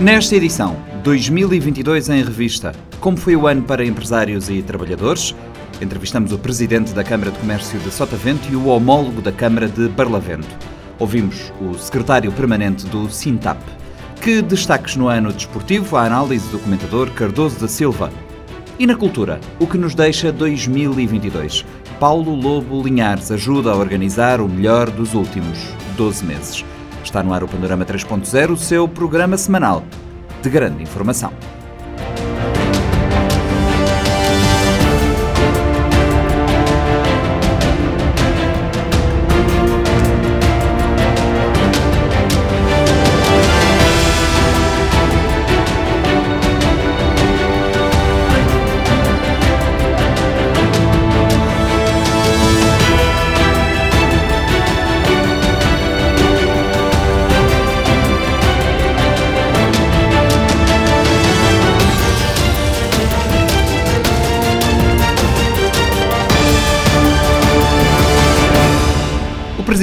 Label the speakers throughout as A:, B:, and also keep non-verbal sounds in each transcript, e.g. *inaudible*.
A: Nesta edição, 2022 em revista, como foi o ano para empresários e trabalhadores? Entrevistamos o presidente da Câmara de Comércio de Sotavento e o homólogo da Câmara de Barlavento. Ouvimos o secretário permanente do Sintap. Que destaques no ano desportivo, a análise do comentador Cardoso da Silva. E na cultura, o que nos deixa 2022? Paulo Lobo Linhares ajuda a organizar o melhor dos últimos 12 meses. Está no ar o Panorama 3.0, o seu programa semanal de grande informação.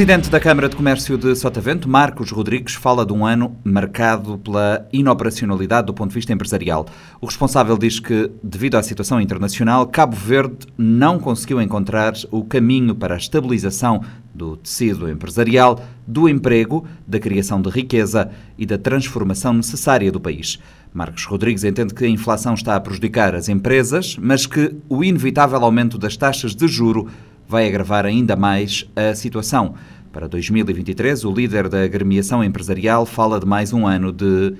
A: Presidente da Câmara de Comércio de Sotavento, Marcos Rodrigues, fala de um ano marcado pela inoperacionalidade do ponto de vista empresarial. O responsável diz que, devido à situação internacional, Cabo Verde não conseguiu encontrar o caminho para a estabilização do tecido empresarial, do emprego, da criação de riqueza e da transformação necessária do país. Marcos Rodrigues entende que a inflação está a prejudicar as empresas, mas que o inevitável aumento das taxas de juro vai agravar ainda mais a situação. Para 2023, o líder da agremiação empresarial fala de mais um ano de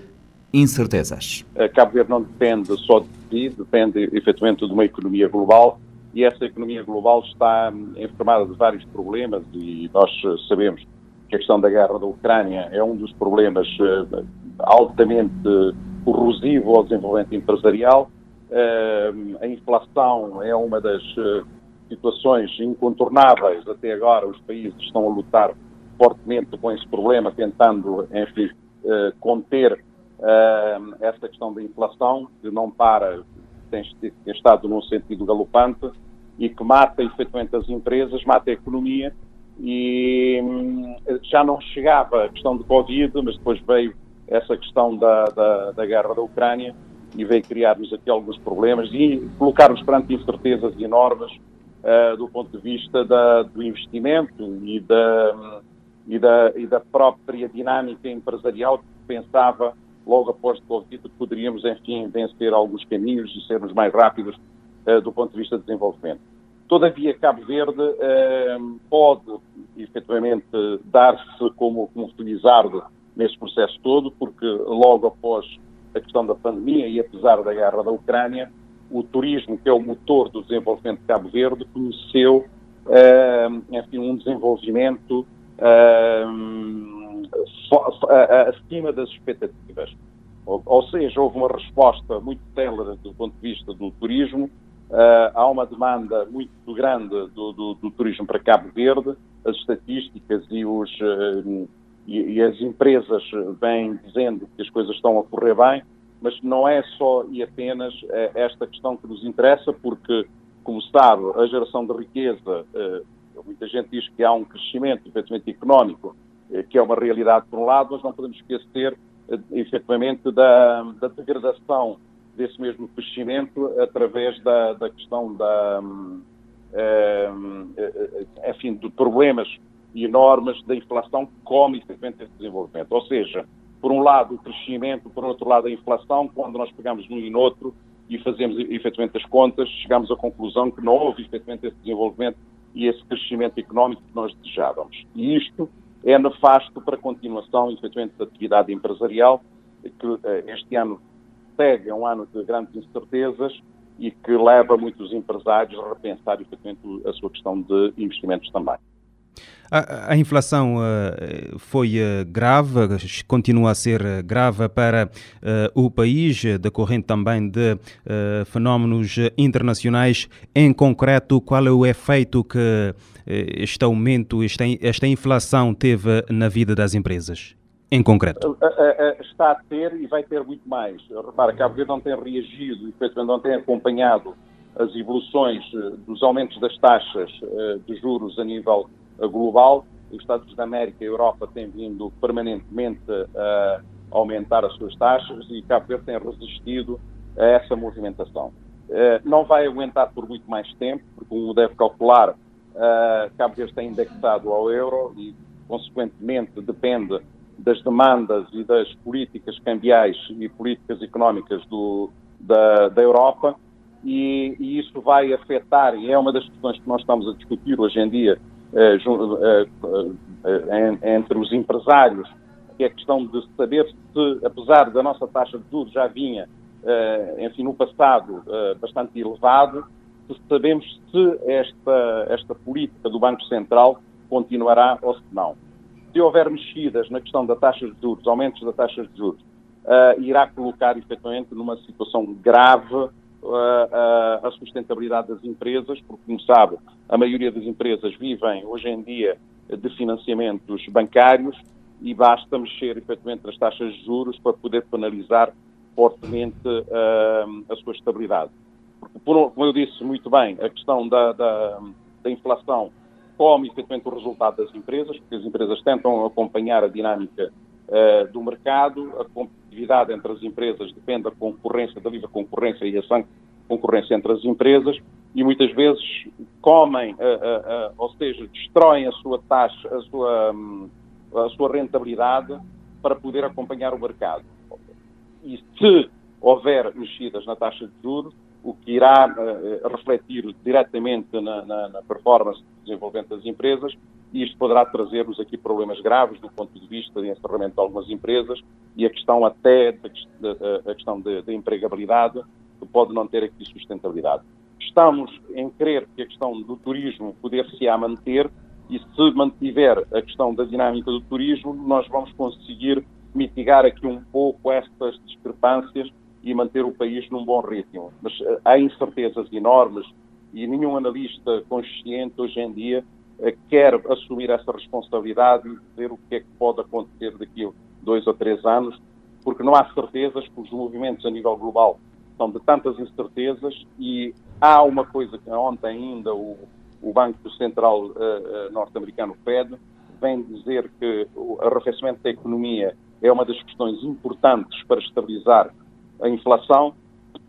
A: incertezas.
B: Cabo Verde não depende só de si, depende efetivamente de uma economia global e essa economia global está enfermada de vários problemas e nós sabemos que a questão da guerra da Ucrânia é um dos problemas eh, altamente corrosivo ao desenvolvimento empresarial. Eh, a inflação é uma das eh, situações incontornáveis. Até agora, os países estão a lutar fortemente com esse problema, tentando, enfim, uh, conter uh, essa questão da inflação, que não para, tem, tem estado num sentido galopante e que mata efetivamente as empresas, mata a economia. E hum, já não chegava a questão do Covid, mas depois veio essa questão da, da, da guerra da Ucrânia e veio criar-nos aqui alguns problemas e colocar-nos perante incertezas enormes uh, do ponto de vista da, do investimento e da, e, da, e da própria dinâmica empresarial que pensava logo após o Covid poderíamos, enfim, vencer alguns caminhos e sermos mais rápidos uh, do ponto de vista de desenvolvimento. Todavia, Cabo Verde uh, pode, efetivamente, dar-se como, como nesse processo todo, porque logo após a questão da pandemia e apesar da guerra da Ucrânia, o turismo, que é o motor do desenvolvimento de Cabo Verde, conheceu uh, enfim, um desenvolvimento uh, acima das expectativas. Ou, ou, seja, houve uma resposta muito célere do ponto de vista do turismo, uh, há uma demanda muito grande do, do, do, turismo para Cabo Verde, as estatísticas e, os, e, e as empresas vêm dizendo que as coisas estão a correr bem, mas não é só e apenas eh, esta questão que nos interessa, porque, como sabe, a geração de riqueza, eh, muita gente diz que há um crescimento, efetivamente, económico, eh, que é uma realidade por um lado, mas não podemos esquecer, efetivamente, da, da degradação desse mesmo crescimento através da, da questão da, enfim, de problemas enormes da inflação que come, efetivamente, esse desenvolvimento. Ou seja, por um lado o crescimento, por outro lado a inflação, quando nós pegamos num e noutro e fazemos efetivamente as contas, chegamos à conclusão que não houve efetivamente esse desenvolvimento e esse crescimento económico que nós desejávamos. E isto é nefasto para a continuação, efetivamente, da atividade empresarial, que eh, este ano segue um ano de grandes incertezas e que leva muitos empresários a repensar, efetivamente, a sua questão de investimentos também.
C: A, a inflação uh, foi uh, grave, continua a ser uh, grave para o país, decorrente também de fenómenos internacionais. Em concreto, qual é o efeito que este aumento, esta, esta inflação teve na vida das empresas? Em concreto?
B: Está a ter e vai ter muito mais. Repara, Cabo Verde não tem reagido, efetivamente não tem acompanhado as evoluções dos aumentos das taxas de juros a nível global. Os Estados da América e a Europa têm vindo permanentemente a, aumentar as suas taxas e Cabo Verde tem resistido a essa movimentação. Uh, não vai aguentar por muito mais tempo, porque, como deve calcular, Cabo Verde está indexado ao euro e, consequentemente, depende das demandas e das políticas cambiais e políticas económicas do, da, da Europa e, e, isso vai afetar, e é uma das questões que nós estamos a discutir hoje em dia eh, eh, eh, entre os empresários, que é questão de saber se, apesar da nossa taxa de juros já vinha, enfim, no passado bastante elevado, se sabemos se esta, esta política do Banco Central continuará ou se não. Se houver mexidas na questão da taxa de juros, aumentos da taxa de juros, irá colocar efetivamente numa situação grave a, sustentabilidade das empresas, porque, como sabe, a maioria das empresas vivem hoje em dia de financiamentos bancários e basta mexer efetivamente nas taxas de juros para poder penalizar fortemente uh, a sua estabilidade. Porque, como eu disse muito bem, a questão da, da, da inflação come efetivamente o resultado das empresas, porque as empresas tentam acompanhar a dinâmica uh, do mercado, a competitividade entre as empresas depende da concorrência, da livre concorrência e a concorrência entre as empresas e muitas vezes comem, uh, uh, ou seja, destroem a sua taxa, a sua, um, a sua rentabilidade para poder acompanhar o mercado. E se houver mexidas na taxa de juros, o que irá refletir diretamente na, na, na, performance de desenvolvimento das empresas, e isto poderá trazer-nos aqui problemas graves do ponto de vista de encerramento de algumas empresas e a questão até da, questão de, empregabilidade, que pode não ter aqui sustentabilidade. Estamos em crer que a questão do turismo poder-se-á manter e se mantiver a questão da dinâmica do turismo, nós vamos conseguir mitigar aqui um pouco estas discrepâncias e manter o país num bom ritmo. Mas uh, há incertezas enormes e nenhum analista consciente hoje em dia quer assumir essa responsabilidade e dizer o que é que pode acontecer daqui a dois ou três anos, porque não há certezas, porque os movimentos a nível global são de tantas incertezas e há uma coisa que ontem ainda o, o Banco Central uh, uh, norte-americano Fed vem dizer que o arrefecimento da economia é uma das questões importantes para estabilizar a inflação.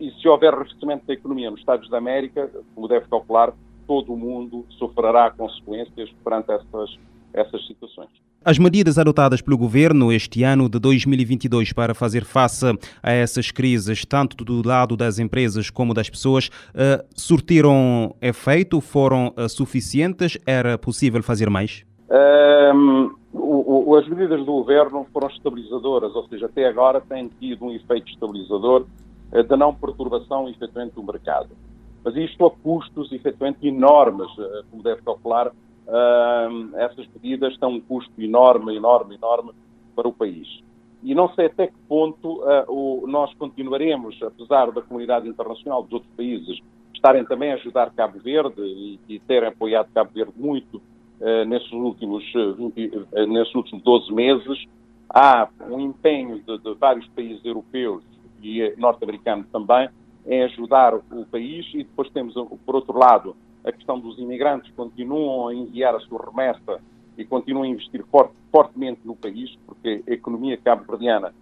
B: E se houver arrefecimento da economia nos Estados da América, como deve calcular, todo o mundo sofrerá consequências perante essas, essas situações.
C: As medidas adotadas pelo governo este ano de 2022 para fazer face a essas crises, tanto do lado das empresas como das pessoas, uh, surtiram efeito? Foram uh, suficientes? Era possível fazer mais?
B: Um, o, o, as medidas do governo foram estabilizadoras, ou seja, até agora têm tido um efeito estabilizador uh, de não perturbação, efetivamente, do mercado. Mas isto a custos, efetivamente, enormes, como deve calcular, uh, essas medidas têm um custo enorme, enorme, enorme para o país. E não sei até que ponto uh, o, nós continuaremos, apesar da comunidade internacional dos outros países estarem também a ajudar Cabo Verde e, e terem apoiado Cabo Verde muito uh, nesses, últimos, 20, uh, nesses últimos 12 meses, há um empenho de, de vários países europeus e norte-americanos também em ajudar o país e depois temos, por outro lado, a questão dos imigrantes continuam a enviar a sua remessa e continuam a investir forte, fortemente no país, porque a economia cabo-verdiana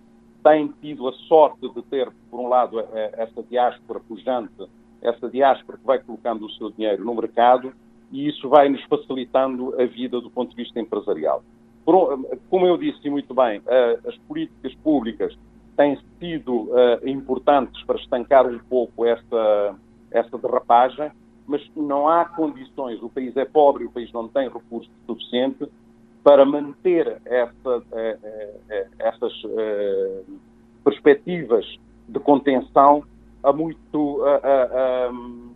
B: tem tido a sorte de ter, por um lado, essa diáspora pujante, essa diáspora que vai colocando o seu dinheiro no mercado e isso vai nos facilitando a vida do ponto de vista empresarial. Como eu disse muito bem, as políticas públicas têm sido importantes para estancar um pouco essa, essa derrapagem mas não há condições, o país é pobre, o país não tem recursos suficientes para manter essa, eh, essas perspectivas de contenção a muito,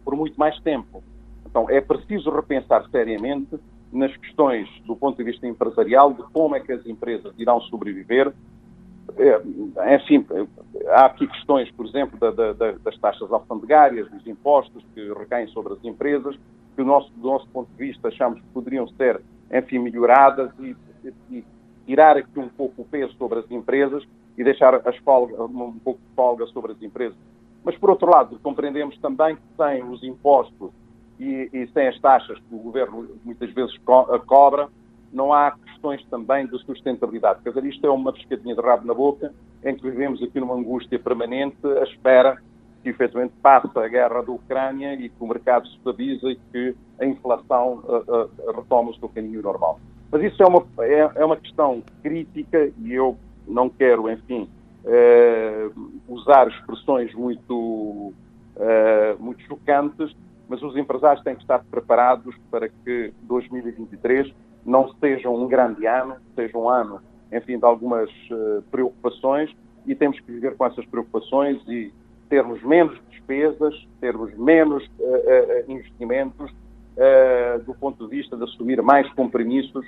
B: por muito mais tempo. Então é preciso repensar seriamente nas questões do ponto de vista empresarial de como é que as empresas irão sobreviver enfim, há aqui questões, por exemplo, da, da, das taxas alfandegárias, dos impostos que recaem sobre as empresas, que do nosso, do nosso ponto de vista achamos que poderiam ser, enfim, melhoradas e, e tirar aqui um pouco o peso sobre as empresas e deixar as folga, um pouco de folga sobre as empresas. Mas, por outro lado, compreendemos também que sem os impostos e, e sem as taxas que o governo muitas vezes co cobra, não há questões também de sustentabilidade. Quer dizer, isto é uma pescadinha de rabo na boca em que vivemos aqui numa angústia permanente, à espera que efetivamente passe a guerra da Ucrânia e que o mercado se estabilize e que a inflação uh, uh, retome o seu caminho normal. Mas isso é uma, é, é, uma questão crítica e eu não quero, enfim, uh, usar expressões muito, muito chocantes, mas os empresários têm que estar preparados para que 2023 não seja um grande ano, seja um ano, enfim, de algumas preocupações e temos que viver com essas preocupações e termos menos despesas, termos menos uh, uh, investimentos, uh, do ponto de vista de assumir mais compromissos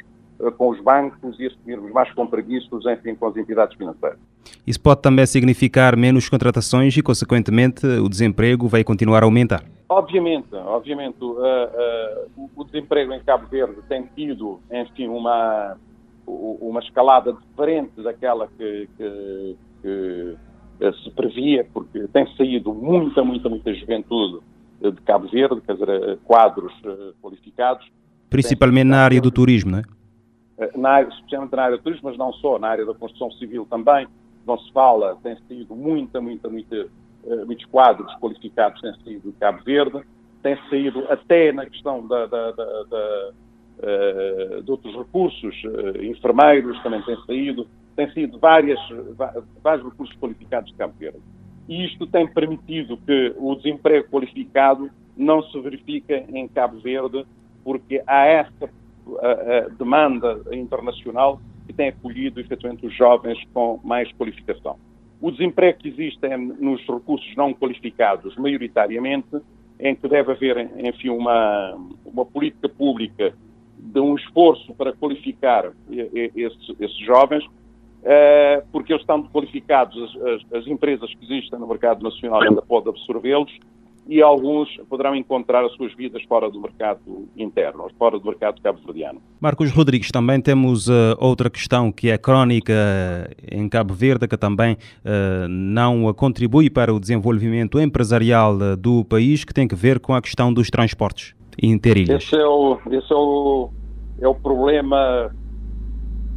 B: com os bancos e assumirmos mais compromissos, enfim, com as entidades financeiras.
C: Isso pode também significar menos contratações e, consequentemente, o desemprego vai continuar a aumentar?
B: Obviamente, obviamente. o desemprego em Cabo Verde tem tido, enfim, uma, uma escalada diferente daquela que, que, que eh, se previa, porque tem saído muita, muita, muita juventude eh, de Cabo Verde, quer dizer, eh, quadros qualificados.
C: Principalmente na área do turismo, não é?
B: Na área, especialmente na área do turismo, mas não só, na área da construção civil também, não se fala, tem saído muita, muita, muita, muitos quadros qualificados têm saído de Cabo Verde, tem saído até na questão da, da, da, da de outros recursos, enfermeiros também têm saído, têm sido várias, vários recursos qualificados de Cabo Verde. E isto tem permitido que o desemprego qualificado não se verifique em Cabo Verde, porque há essa demanda internacional que tem acolhido efetivamente os jovens com mais qualificação. O desemprego que existe é nos recursos não qualificados, maioritariamente, em que deve haver, enfim, uma, uma política pública de um esforço para qualificar esses, esses jovens, eh, porque eles estão qualificados, as, as, empresas que existem no mercado nacional ainda podem absorvê-los e alguns poderão encontrar as suas vidas fora do mercado interno, fora do mercado cabo-verdiano.
C: Marcos Rodrigues, também temos uh, outra questão que é crónica em Cabo Verde, que também uh, não contribui para o desenvolvimento empresarial do país, que tem que ver com a questão dos transportes interilhas.
B: Esse é o, esse é o, é o problema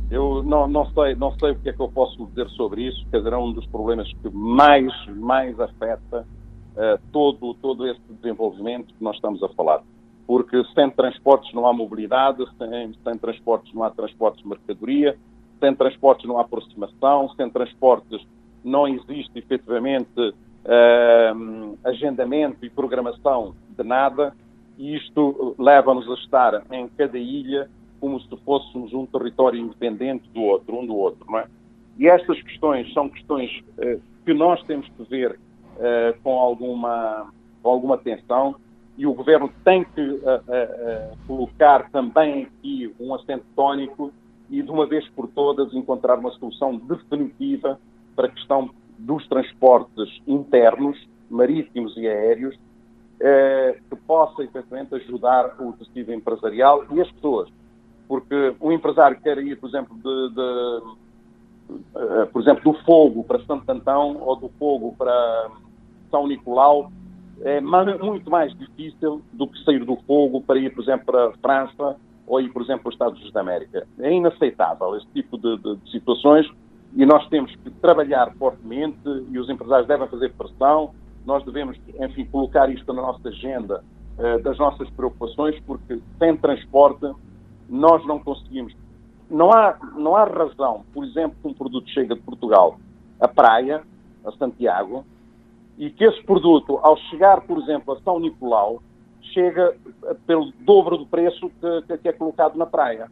B: eu não, não, sei, não sei o que é que eu posso dizer sobre isso, quer dizer, é um dos problemas que mais, mais afeta uh, todo, todo esse desenvolvimento que nós estamos a falar. Porque sem transportes não há mobilidade, sem, sem transportes não há transportes de mercadoria, sem transportes não há aproximação, sem transportes não existe efetivamente uh, agendamento e programação de nada, e isto leva-nos a estar em cada ilha como se fôssemos um território independente do outro, um do outro, não é? E estas questões são questões uh, que nós temos que ver uh, com, alguma, com alguma atenção e o Governo tem que uh, colocar também aqui um acento tónico e, de uma vez por todas, encontrar uma solução definitiva para a questão dos transportes internos, marítimos e aéreos, que possa, efetivamente, ajudar o tecido empresarial e as pessoas. Porque um empresário quer ir, por exemplo, de, de uh, por exemplo, do Fogo para Santo Antão ou do Fogo para São Nicolau, é muito mais difícil do que sair do Fogo para ir, por exemplo, para a França ou ir, por exemplo, para os Estados Unidos da América. É inaceitável esse tipo de, de, de situações e nós temos que trabalhar fortemente e os empresários devem fazer pressão. Nós devemos, enfim, colocar isto na nossa agenda uh, das nossas preocupações, porque sem transporte nós não conseguimos. Não há, não há razão, por exemplo, que um produto chega de Portugal à praia, a Santiago, e que esse produto, ao chegar, por exemplo, a São Nicolau, chega pelo dobro do preço que, que é colocado na praia.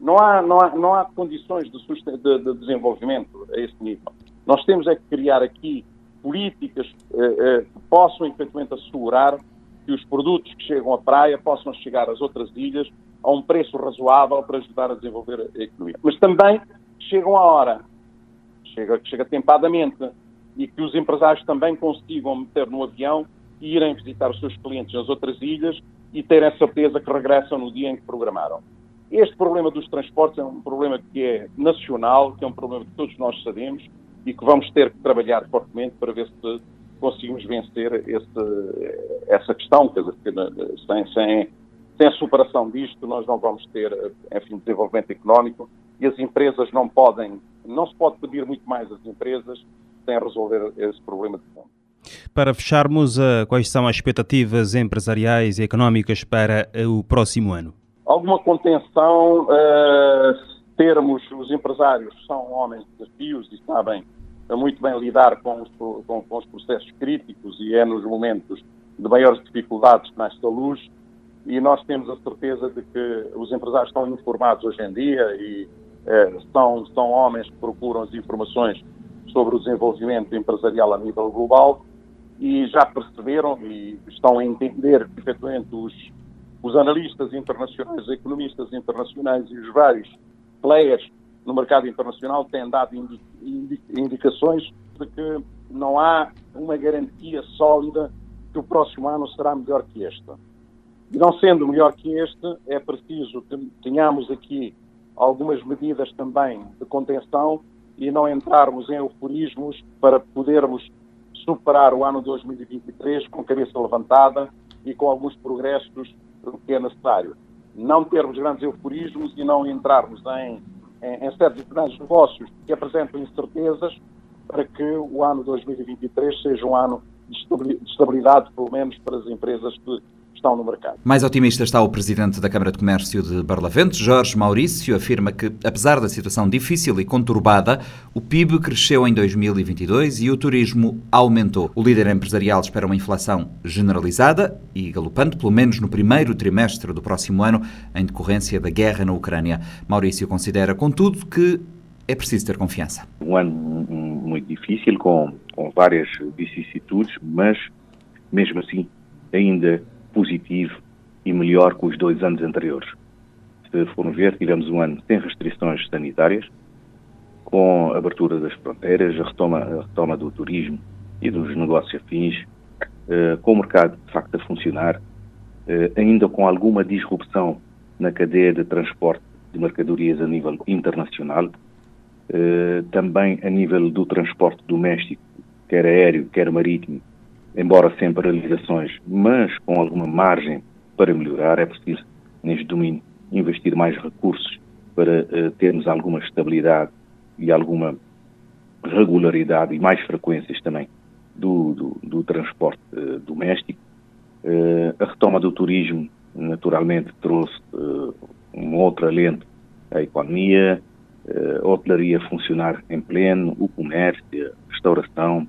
B: Não há, não há, não há condições de, de, de desenvolvimento a esse nível. Nós temos é que criar aqui políticas eh, eh, que possam efetivamente assegurar que os produtos que chegam à praia possam chegar às outras ilhas a um preço razoável para ajudar a desenvolver a economia. Mas também chegam a hora, chega, chega tempadamente, e que os empresários também consigam meter no avião e irem visitar os seus clientes nas outras ilhas e terem a certeza que regressam no dia em que programaram. Este problema dos transportes é um problema que é nacional, que é um problema que todos nós sabemos e que vamos ter que trabalhar fortemente para ver se conseguimos vencer esse, essa questão, quer dizer, sem, sem sem a superação disto, nós não vamos ter, enfim, desenvolvimento económico e as empresas não podem não se pode pedir muito mais às empresas sem resolver esse problema de fundo.
C: Para fecharmos, uh, quais são as expectativas empresariais e económicas para uh, o próximo ano?
B: Alguma contenção, uh, termos, os empresários são homens de desafios e sabem muito bem lidar com os, com, com os processos críticos e é nos momentos de maiores dificuldades que nasce a luz e nós temos a certeza de que os empresários estão informados hoje em dia e eh, são, são homens que procuram as informações sobre o desenvolvimento empresarial a nível global e já perceberam e estão a entender que, efetivamente, os, os analistas internacionais, os economistas internacionais e os vários players no mercado internacional têm dado indicações de que não há uma garantia sólida que o próximo ano será melhor que este. E não sendo melhor que este, é preciso que tenhamos aqui algumas medidas também de contenção e não entrarmos em euforismos para podermos superar o ano 2023 com cabeça levantada e com alguns progressos que é necessário. Não termos grandes euforismos e não entrarmos em, em, em certos grandes negócios que apresentam incertezas para que o ano 2023 seja um ano de estabilidade, pelo menos para as empresas que estão no mercado.
A: Mais otimista está o presidente da Câmara de Comércio de Barlavento, Jorge Maurício, afirma que, apesar da situação difícil e conturbada, o PIB cresceu em 2022 e o turismo aumentou. O líder empresarial espera uma inflação generalizada e galopante, pelo menos no primeiro trimestre do próximo ano, em decorrência da guerra na Ucrânia. Maurício considera, contudo, que é preciso ter confiança.
D: Um ano muito difícil, com, com várias vicissitudes, mas mesmo assim ainda positivo e melhor que os dois anos anteriores. Se formos ver, tivemos um ano sem restrições sanitárias, com abertura das fronteiras, a retoma, a retoma do turismo e dos negócios afins, eh, com o mercado de facto a funcionar, eh, ainda com alguma disrupção na cadeia de transporte de mercadorias a nível internacional, eh, também a nível do transporte doméstico, quer aéreo, quer marítimo, embora sem paralisações, mas com alguma margem para melhorar, é preciso, neste domínio, investir mais recursos para uh, termos alguma estabilidade e alguma regularidade e mais frequências também do, do, do transporte uh, doméstico. Uh, a retoma do turismo, naturalmente, trouxe um outro alento à economia, a hotelaria funcionar em pleno, o comércio, a restauração.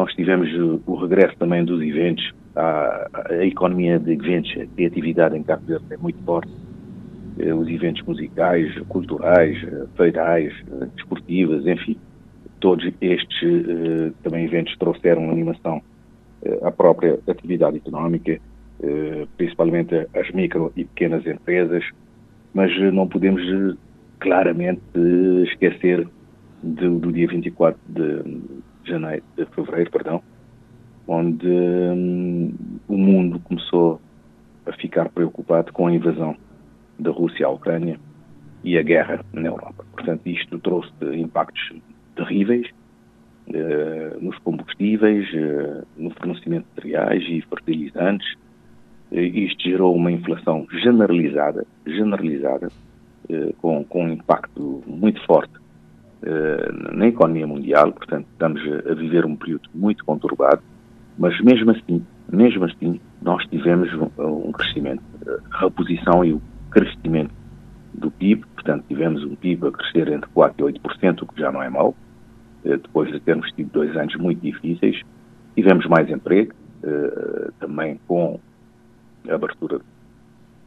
D: Nós tivemos o regresso também dos eventos, a, a economia de eventos, a criatividade em Cabo Verde é muito forte. Eh, os eventos musicais, culturais, eh, feirais, eh, desportivas, enfim, todos estes também eventos trouxeram animação à própria atividade económica, principalmente as micro e pequenas empresas, mas não podemos claramente esquecer do, do dia 24 de janeiro, de fevereiro, perdão, onde hum, o mundo começou a ficar preocupado com a invasão da Rússia à Ucrânia e a guerra na Europa. Portanto, isto trouxe impactos terríveis uh, nos combustíveis, uh, no fornecimento de cereais e fertilizantes. Uh, isto gerou uma inflação generalizada, generalizada, eh, com, com um impacto muito forte eh, na economia mundial, portanto estamos a viver um período muito conturbado, mas mesmo assim, mesmo assim, nós tivemos um, crescimento, a reposição e o crescimento do PIB, portanto tivemos um PIB a crescer entre 4% e 8%, o que já não é mau, eh, depois de termos tido dois anos muito difíceis, tivemos mais emprego, também com a abertura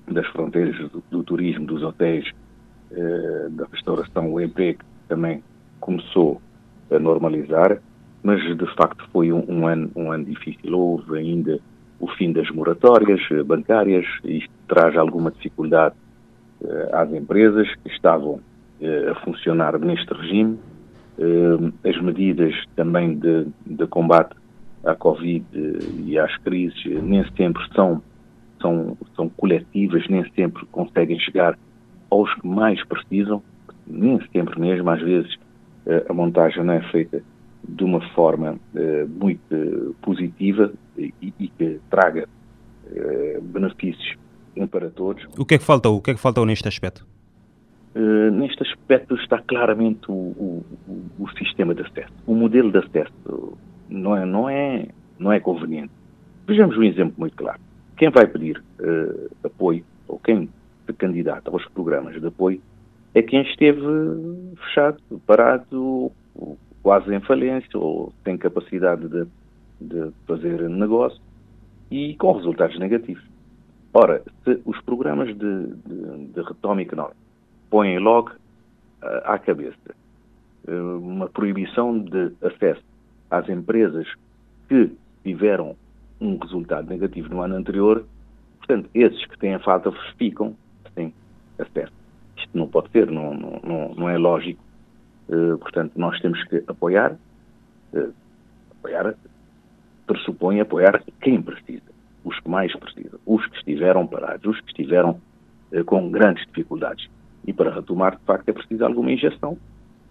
D: das fronteiras do, do turismo, dos hotéis, eh, da restauração, o emprego também começou a normalizar, mas de facto foi um, um, ano, um ano difícil. Houve ainda o fim das moratórias eh, bancárias, isto traz alguma dificuldade eh, às empresas que estavam a funcionar neste regime. as medidas também de, de combate à Covid e às crises nem sempre são, são, são coletivas, nem sempre conseguem chegar aos que mais precisam, nem sempre mesmo, às vezes eh, a montagem não é feita de uma forma eh, muito positiva e, e que traga eh, benefícios para todos.
C: O que é que faltou? O que é que faltou neste aspecto?
D: Uh, neste aspecto está claramente o, o, o, sistema de acesso. O modelo de acesso não é, não é, não é conveniente. Vejamos um exemplo muito claro. Quem vai pedir uh, apoio, ou quem se candidata aos programas de apoio, é quem esteve fechado, parado, quase em falência, ou sem capacidade de, de fazer negócio, e com resultados negativos. Ora, se os programas de, de, de retoma económica põem logo uh, à cabeça uh, uma proibição de acesso às empresas que tiveram um resultado negativo no ano anterior, portanto, esses que têm a falta ficam sem acesso. Não pode ser, não, não, não é lógico. Uh, portanto, nós temos que apoiar, apoiar, pressupõe apoiar quem precisa os que mais precisam, os que estiveram parados, os que estiveram eh, com grandes dificuldades. E para retomar, de facto, é preciso alguma injeção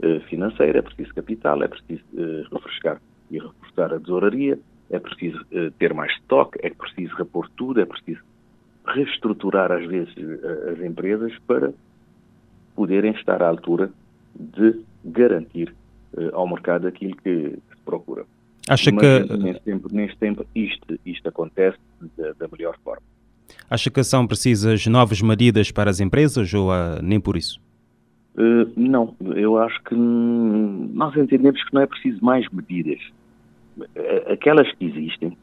D: eh, financeira, é preciso capital, é preciso eh, refrescar e reforçar a tesouraria, é preciso eh, ter mais estoque, é preciso repor tudo, é preciso reestruturar, às vezes, eh, as empresas para poderem estar à altura de garantir eh, ao mercado aquilo que se procura.
C: Acha
D: Mas,
C: que
D: neste tempo, neste tempo isto, isto acontece da, da melhor forma.
C: Acha que são precisas novas medidas para as empresas ou uh, nem por isso?
D: Uh, não, eu acho que nós entendemos que não é preciso mais medidas. Aquelas que existem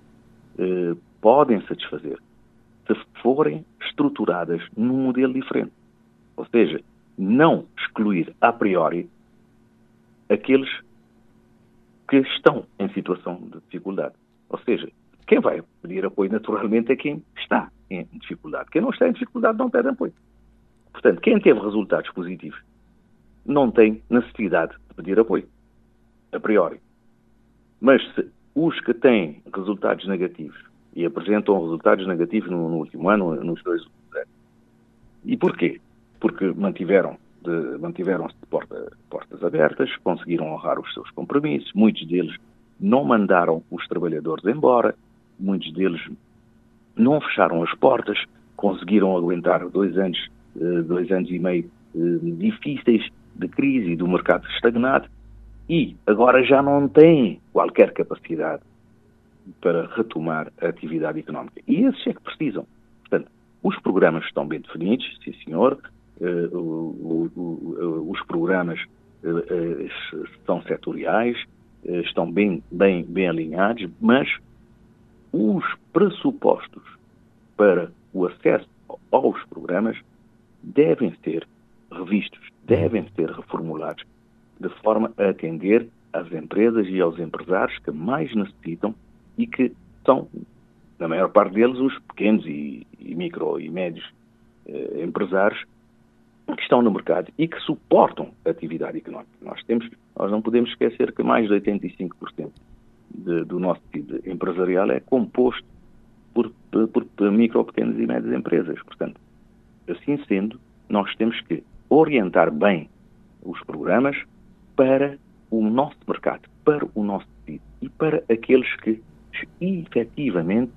D: uh, podem satisfazer se forem estruturadas num modelo diferente. Ou seja, não excluir a priori aqueles que estão em situação de dificuldade. Ou seja, quem vai pedir apoio naturalmente é quem está em dificuldade. Quem não está em dificuldade não pede apoio. Portanto, quem teve resultados positivos não tem necessidade de pedir apoio, a priori. Mas se os que têm resultados negativos e apresentam resultados negativos no, no último ano, nos dois últimos anos, e porquê? Porque mantiveram mantiveram-se de porta, portas abertas, conseguiram honrar os seus compromissos, muitos deles não mandaram os trabalhadores embora, muitos deles não fecharam as portas, conseguiram aguentar dois anos, eh, dois anos e meio eh, difíceis de crise e do mercado estagnado e agora já não têm qualquer capacidade para retomar a atividade económica. E esses é que precisam. Portanto, os programas estão bem definidos, sim senhor, os programas uh, são setoriais, estão bem, bem, bem alinhados, mas os pressupostos para o acesso aos programas devem ser revistos, devem ser reformulados, de forma a atender às empresas e aos empresários que mais necessitam e que são, na maior parte deles, os pequenos e, e micro e médios eh, empresários que estão no mercado e que suportam a atividade económica. Nós, temos, nós não podemos esquecer que mais de 85% de, do nosso tecido empresarial é composto por, por, por micro, pequenas e médias empresas. Portanto, assim sendo, nós temos que orientar bem os programas para o nosso mercado, para o nosso tecido e para aqueles que efetivamente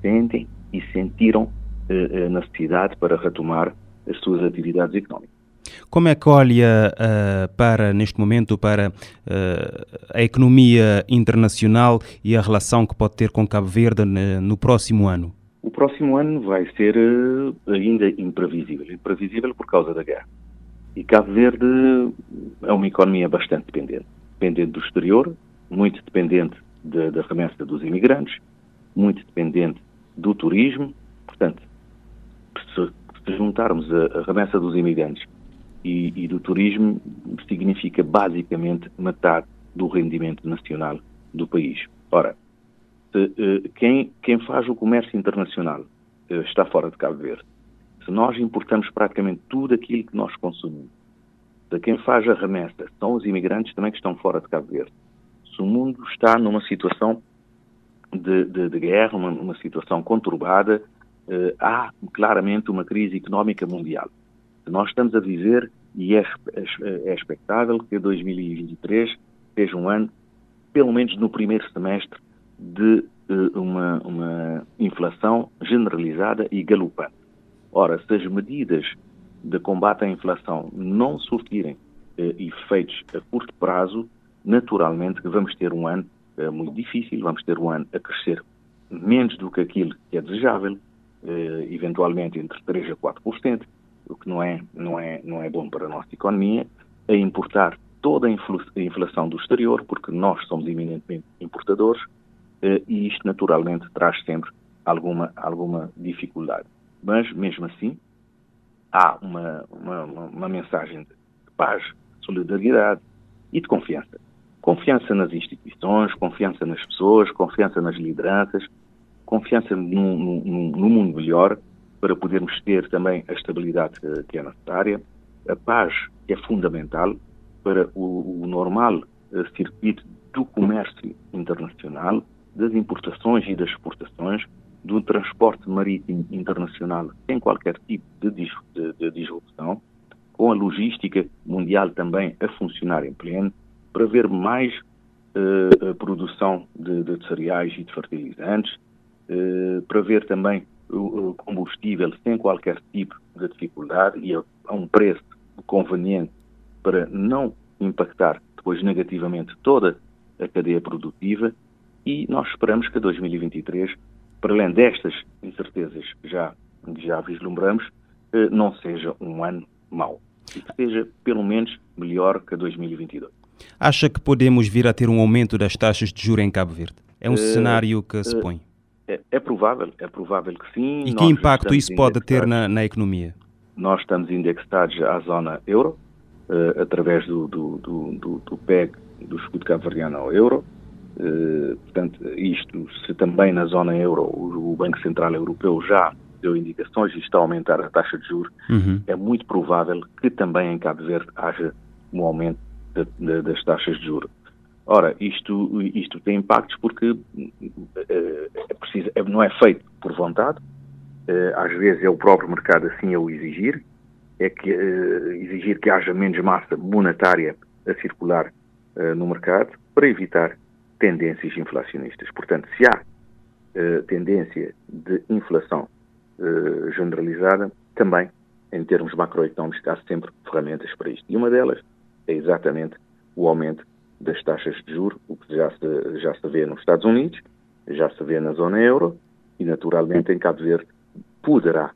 D: sentem e sentiram eh, a necessidade para retomar as suas atividades económicas.
C: Como é que olha uh, para, neste momento, para uh, a economia internacional e a relação que pode ter com Cabo Verde no, no próximo ano?
D: O próximo ano vai ser uh, ainda imprevisível. Imprevisível por causa da guerra. E Cabo Verde é uma economia bastante dependente. Dependente do exterior, muito dependente de, da remessa dos imigrantes, muito dependente do turismo. Portanto, se juntarmos a, remessa dos imigrantes e, e, do turismo, significa basicamente metade do rendimento nacional do país. Ora, se, eh, quem, quem faz o comércio internacional eh, está fora de Cabo Verde. Se nós importamos praticamente tudo aquilo que nós consumimos, se quem faz a remessa são os imigrantes também que estão fora de Cabo Verde. Se o mundo está numa situação de, de, de guerra, uma, uma situação conturbada, há claramente uma crise económica mundial. Nós estamos a viver, e é, é, é expectável que 2023 seja um ano, pelo menos no primeiro semestre, de uh, uma, uma inflação generalizada e galopante. Ora, se as medidas de combate à inflação não surtirem eh, efeitos a curto prazo, naturalmente que vamos ter um ano eh, muito difícil, vamos ter um ano a crescer menos do que aquilo que é desejável, eh, eventualmente entre 3% a 4%, o que não é, não, é, não é bom para a nossa economia, a importar toda a inflação do exterior, porque nós somos eminentemente importadores, eh, e isto naturalmente traz sempre alguma, alguma dificuldade. Mas, mesmo assim, há uma, uma, uma mensagem de paz, solidariedade e de confiança. Confiança nas instituições, confiança nas pessoas, confiança nas lideranças, confiança no mundo melhor para podermos ter também a estabilidade que é necessária, a paz que é fundamental para o, o normal eh, circuito do comércio internacional, das importações e das exportações, do transporte marítimo internacional sem qualquer tipo de, de, de disrupção, com a logística mundial também a funcionar em pleno, para ver mais uh, produção de, de, cereais e de fertilizantes, uh, para ver também o combustível sem qualquer tipo de dificuldade e a, um preço conveniente para não impactar depois negativamente toda a cadeia produtiva e nós esperamos que 2023 para além destas incertezas que já, já vislumbramos, eh, não seja um ano mau e que seja pelo menos melhor que 2022.
C: Acha que podemos vir a ter um aumento das taxas de juros em Cabo Verde? É um uh, cenário que se põe?
D: É, é, provável, é provável que sim.
C: E que impacto isso pode ter na, na, economia?
D: Nós estamos indexados à zona euro, uh, através do, do, do, do, PEG, do escudo cabo-verdiano ao euro. Eh, portanto, isto, se também na zona euro o, Banco Central Europeu já deu indicações e está a aumentar a taxa de juros, uhum. é muito provável que também em Cabo Verde haja um aumento de, de, das taxas de juros. Ora, isto, isto tem impactos porque é, é preciso, é, não é feito por vontade, é, às vezes é o próprio mercado assim a o exigir, é que exigir que haja menos massa monetária a circular no mercado para evitar tendências inflacionistas. Portanto, se há tendência de inflação generalizada, também, em termos macroeconómicos, há sempre ferramentas para isto. E uma delas é exatamente o aumento das taxas de juros, o que já se, já se vê nos Estados Unidos, já se vê na zona euro e, naturalmente, em Cabo Verde poderá,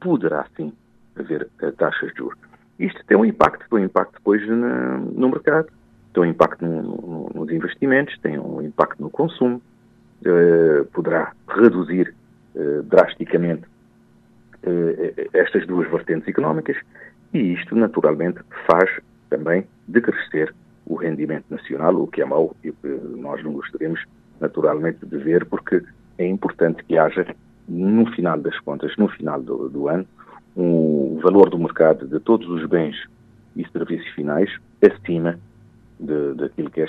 D: poderá sim haver uh, taxas de juros. Isto tem um impacto, tem um impacto depois na, no mercado, tem um impacto no, no, nos investimentos, tem um impacto no consumo, uh, poderá reduzir uh, drasticamente estas duas vertentes económicas e isto, naturalmente, faz também decrescer o rendimento nacional, o que é mau e que nós não gostaríamos, naturalmente, de ver, porque é importante que haja, no final das contas, no final do, do ano, um valor do mercado de todos os bens e serviços finais acima daquilo que é,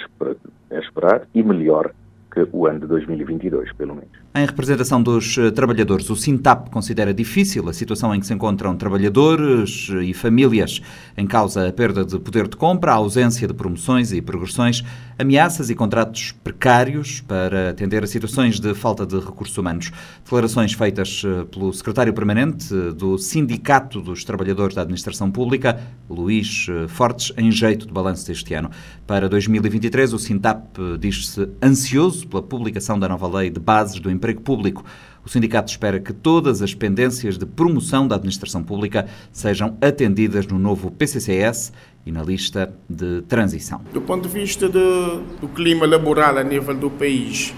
D: é esperado e melhor que o ano de 2022, pelo menos.
A: Em representação dos eh, trabalhadores, o Sintap considera difícil a situação em que se encontram trabalhadores e famílias, em causa a perda de poder de compra, a ausência de promoções e progressões, ameaças e contratos precários para atender a situações de falta de recursos humanos. Declarações feitas eh, pelo secretário permanente do Sindicato dos Trabalhadores da Administração Pública, Luís eh, Fortes, em jeito de balanço deste ano. Para 2023, o Sintap diz-se ansioso pela publicação da nova lei de bases do emprego público. O sindicato espera que todas as pendências de promoção da administração pública sejam atendidas no novo PCCS e na lista de transição.
E: Do ponto de vista de, do clima laboral a nível do país,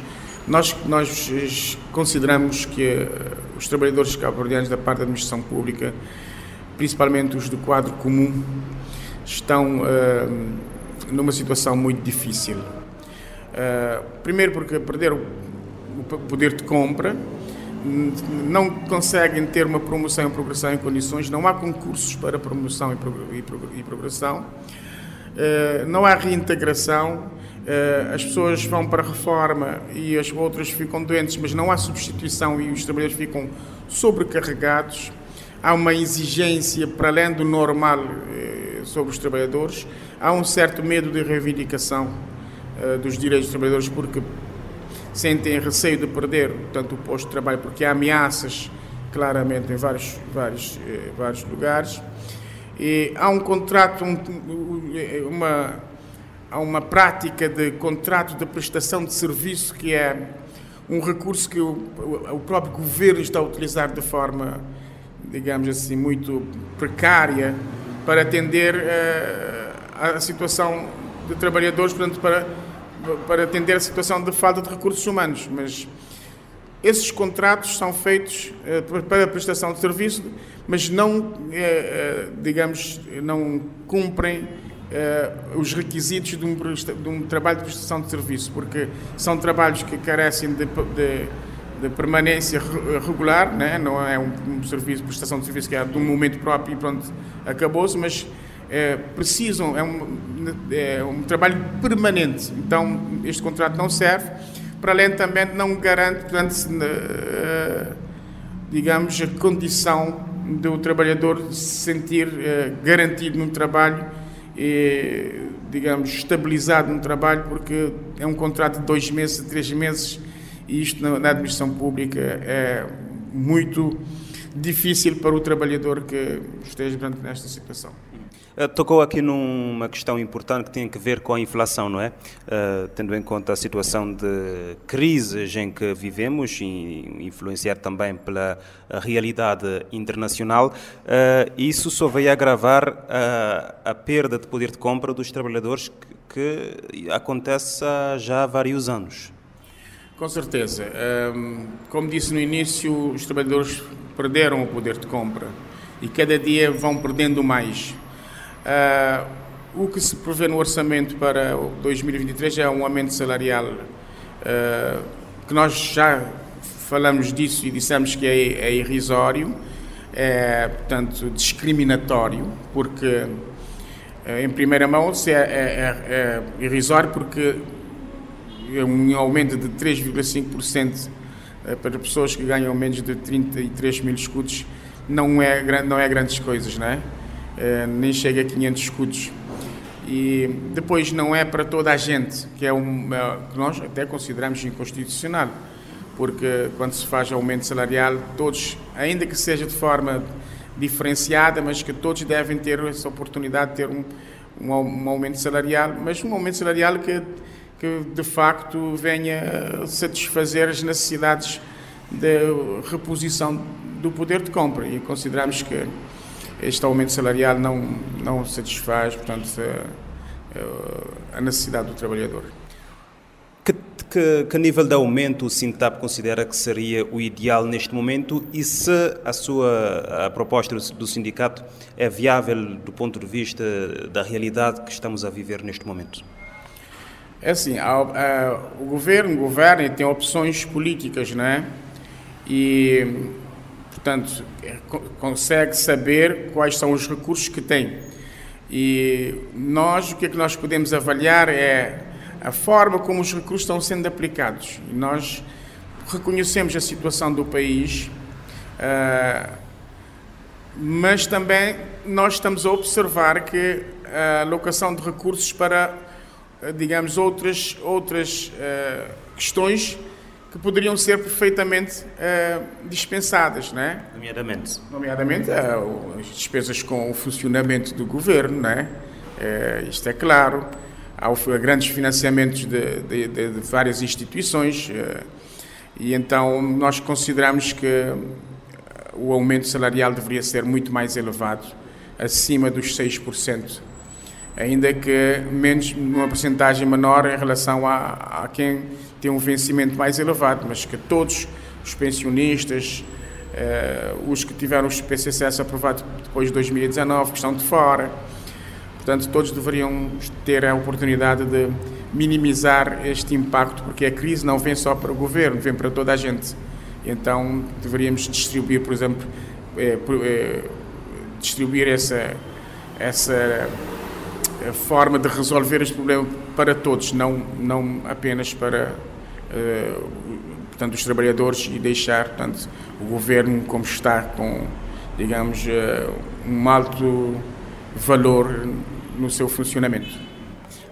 E: nós, nós consideramos que eh, os trabalhadores cabo-verdianos da parte da administração pública, principalmente os do quadro comum, estão uh, numa situação muito difícil. Uh, primeiro porque perderam poder de compra, não conseguem ter uma promoção e progressão em condições, não há concursos para promoção e progressão, eh, não há reintegração, eh, as pessoas vão para a reforma e as outras ficam doentes, mas não há substituição e os trabalhadores ficam sobrecarregados. Há uma exigência para além do normal eh, sobre os trabalhadores. Há um certo medo de reivindicação dos direitos dos trabalhadores porque sentem receio de perder tanto o posto de trabalho porque há ameaças claramente em vários, vários, eh, vários lugares. E há um contrato, um, uma, há uma prática de contrato de prestação de serviço que é um recurso que o, o próprio governo está a utilizar de forma, digamos assim, muito precária para atender uh, a situação de trabalhadores, portanto, para, para atender a situação de falta de recursos humanos. Mas esses contratos são feitos uh, para a prestação de serviço, mas não, uh, digamos, não cumprem os requisitos de um, de um, trabalho de prestação de serviço, porque são trabalhos que carecem de, de, de permanência regular, né? não é um, um, serviço, prestação de serviço que é de um momento próprio e pronto, acabou-se, mas é, precisam, é um, é um trabalho permanente. Então, este contrato não serve, para além também não garante, portanto, uh, digamos, a condição do trabalhador se sentir garantido no trabalho e, digamos, estabilizado no trabalho, porque é um contrato de dois meses, três meses, e isto na, na administração pública é muito difícil para o trabalhador que esteja nesta situação.
C: Eh, tocou aqui numa questão importante que tem a ver com a inflação, não é? Uh, tendo em conta a situação de crises em que vivemos e influenciar também pela realidade internacional, uh, isso só vai agravar uh, a perda de poder de compra dos trabalhadores que, que acontece há já vários anos.
E: Com certeza. Um, como disse no início, os trabalhadores perderam o poder de compra e cada dia vão perdendo mais. Uh, o que se prevê no orçamento para 2023 é um aumento salarial uh, que nós já falamos disso e dissemos que é, é irrisório, é, portanto, discriminatório, porque, em primeira mão, se é, é, é irrisório porque é um aumento de 3,5% para pessoas que ganham menos de 33 mil escudos não é, não é grandes coisas, não é? Eh, nem chega a 500 escudos. E depois não é para toda a gente, que é uma, que nós até consideramos inconstitucional, porque quando se faz aumento salarial, todos, ainda que seja de forma diferenciada, mas que todos devem ter essa oportunidade de ter um, um, um aumento salarial, mas um aumento salarial que, que de facto venha satisfazer as necessidades de reposição do poder de compra. E consideramos que este aumento salarial não, não satisfaz, portanto, a, a necessidade do trabalhador.
C: Que, que, que, nível de aumento o Sintap considera que seria o ideal neste momento e se a sua a proposta do sindicato é viável do ponto de vista da realidade que estamos a viver neste momento?
E: É assim, a, a, o governo governa e tem opções políticas, não é? E Portanto, é, consegue saber quais são os recursos que tem. E nós, o que é que nós podemos avaliar é a forma como os recursos estão sendo aplicados. E nós reconhecemos a situação do país, uh, mas também nós estamos a observar que a alocação de recursos para, digamos, outras, outras uh, questões que poderiam ser perfeitamente uh, dispensadas, né?
C: Nomeadamente?
E: Nomeadamente uh, as despesas com o funcionamento do governo, né? Uh, isto é claro. Há grandes financiamentos de, de, de, de várias instituições e então nós consideramos que o aumento salarial deveria ser muito mais elevado, acima dos 6%, ainda que menos, numa porcentagem menor em relação a, a quem tem um vencimento mais elevado, mas que todos os pensionistas, eh, os que tiveram os PCCS aprovados depois de 2019, que estão de fora, portanto, todos deveriam ter a oportunidade de minimizar este impacto, porque a crise não vem só para o governo, vem para toda a gente. Então, deveríamos distribuir, por exemplo, eh, eh, distribuir essa, essa forma de resolver este problema para todos, não, não apenas para eh, portanto, os trabalhadores e deixar portanto, o governo como está, com, digamos, eh, um alto valor no seu funcionamento.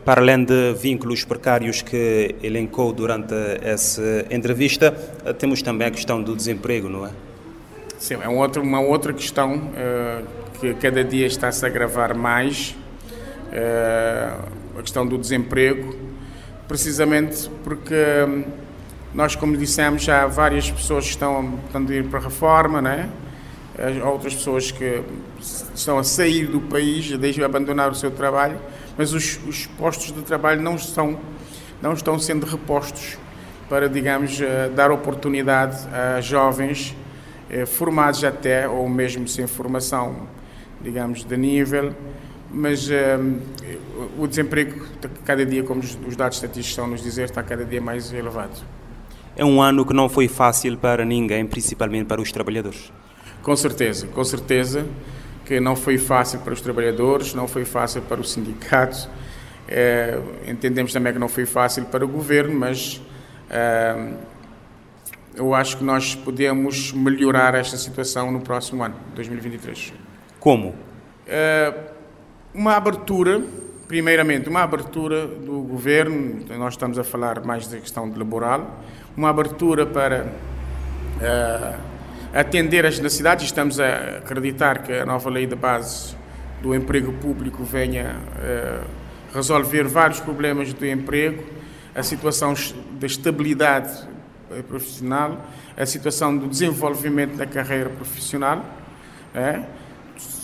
C: Para além de vínculos precários que elencou durante essa entrevista, temos também a questão do desemprego, não é?
E: Sim, é um outro, uma outra questão uh, que cada dia está-se a agravar mais, a questão do desemprego, precisamente porque hum, nós, como dissemos, já há várias pessoas que estão, a ir para a reforma, né? há outras pessoas que estão a sair do país, deixam abandonar o seu trabalho, mas os, os postos de trabalho não estão, não estão sendo repostos para, digamos, eh, dar oportunidade a jovens eh, formados até, ou mesmo sem formação, digamos, de nível, mas um, eh, o desemprego, cada dia, como os dados estatísticos estão a nos dizer, está cada dia mais elevado.
C: É um ano que não foi fácil para ninguém, principalmente para os trabalhadores.
E: Com certeza, com certeza que não foi fácil para os trabalhadores, não foi fácil para os sindicatos. É, entendemos também que não foi fácil para o governo, mas é, eu acho que nós podemos melhorar esta situação no próximo ano, 2023.
C: Como?
E: É, uma abertura, primeiramente, uma abertura do governo, nós estamos a falar mais da questão laboral, uma abertura para atender às necessidades. Estamos a acreditar que a nova lei de base do emprego público venha uh, resolver vários problemas do emprego, a situação da estabilidade eh, profissional, a situação do desenvolvimento da carreira profissional. É?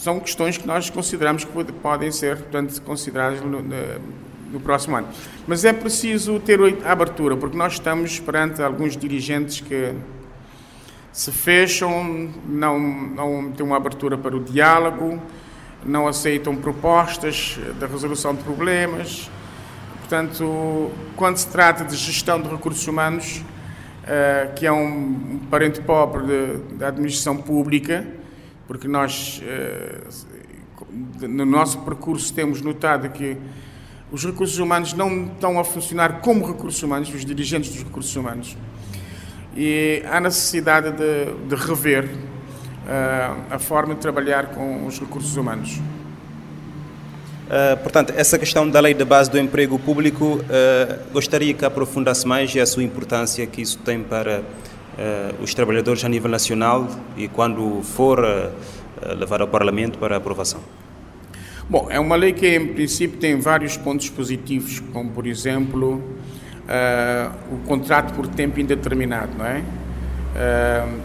E: São questões que nós consideramos que podem ser, portanto, consideradas no, no, próximo ano. Mas é preciso ter a abertura, porque nós estamos perante alguns dirigentes que se fecham, não, não têm uma abertura para o diálogo, não aceitam propostas da resolução de problemas. Portanto, quando se trata de gestão de recursos humanos, uh, que é um parente pobre da administração pública, porque nós, uh, no nosso percurso, temos notado que os recursos humanos não estão a funcionar como recursos humanos, os dirigentes dos recursos humanos e há necessidade de, de rever uh, a forma de trabalhar com os recursos humanos.
C: Uh, portanto, essa questão da lei de base do emprego público, uh, gostaria que aprofundasse mais e a sua importância que isso tem para os trabalhadores a nível nacional e quando for levar ao Parlamento para aprovação.
E: Bom, é uma lei que em princípio tem vários pontos positivos, como por exemplo uh, o contrato por tempo indeterminado, não é? Uh,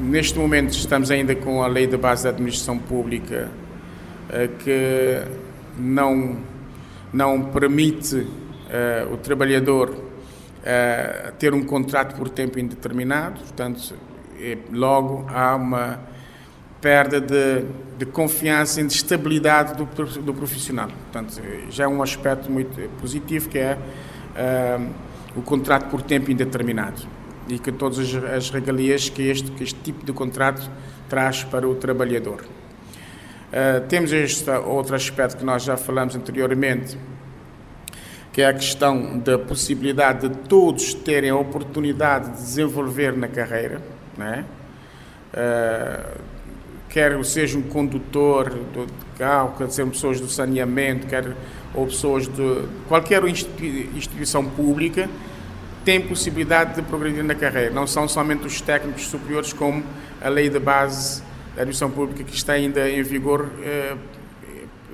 E: neste momento estamos ainda com a lei da base da administração pública uh, que não, não permite o trabalhador ter um contrato por tempo indeterminado, portanto, é, logo há uma perda de, de confiança e de estabilidade do, do profissional. Portanto, já é um aspecto muito positivo que é uh, o contrato por tempo indeterminado e que todas as, as regalias que este, que este tipo de contrato traz para o trabalhador. Uh, temos este outro aspecto que nós já falamos anteriormente, que é a questão da possibilidade de todos terem a oportunidade de desenvolver na carreira, né? Uh, quer seja um condutor de carro, quer sejam pessoas do saneamento, quer ou pessoas de qualquer instituição pública têm possibilidade de progredir na carreira. Não são somente os técnicos superiores, como a lei de base da administração pública que está ainda em vigor, eh,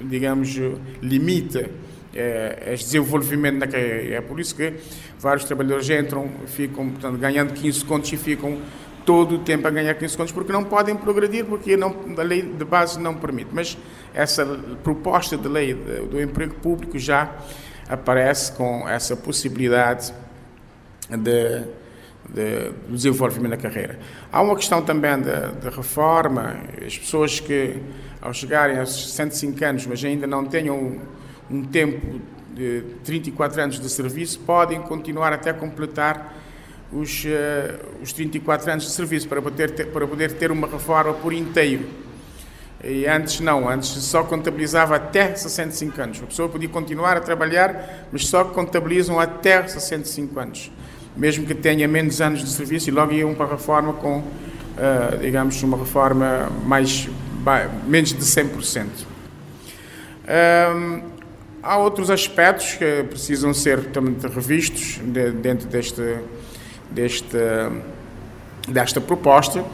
E: digamos, limita eh, este desenvolvimento na carreira. É por isso que vários trabalhadores entram, ficam portanto, ganhando 15 contos e ficam todo o tempo a ganhar 15 contos porque não podem progredir, porque não, a lei de base não permite. Mas essa proposta de lei do emprego público já aparece com essa possibilidade de, de, desenvolvimento da carreira. Há uma questão também de, de, reforma, as pessoas que ao chegarem aos 65 anos, mas ainda não tenham um, tempo de 34 anos de serviço, podem continuar até completar os, uh, os 34 anos de serviço para poder, ter, para poder ter uma reforma por inteiro. E antes não, antes só contabilizava até 65 anos. A pessoa podia continuar a trabalhar, mas só contabilizam até 65 anos. Mesmo que tenha menos anos de serviço e logo iam para a reforma com, uh, digamos, uma reforma mais, menos de 100%. Um, há outros aspectos que precisam ser também revistos dentro deste, deste, desta proposta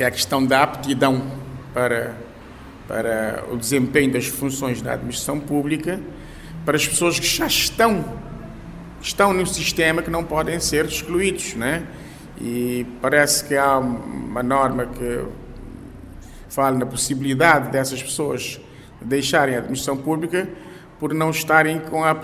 E: que é a questão da aptidão para, para o desempenho das funções da administração pública, para as pessoas que já estão, estão no sistema que não podem ser excluídos, né? E parece que há uma norma que fala na possibilidade dessas pessoas deixarem a administração pública por não estarem com a,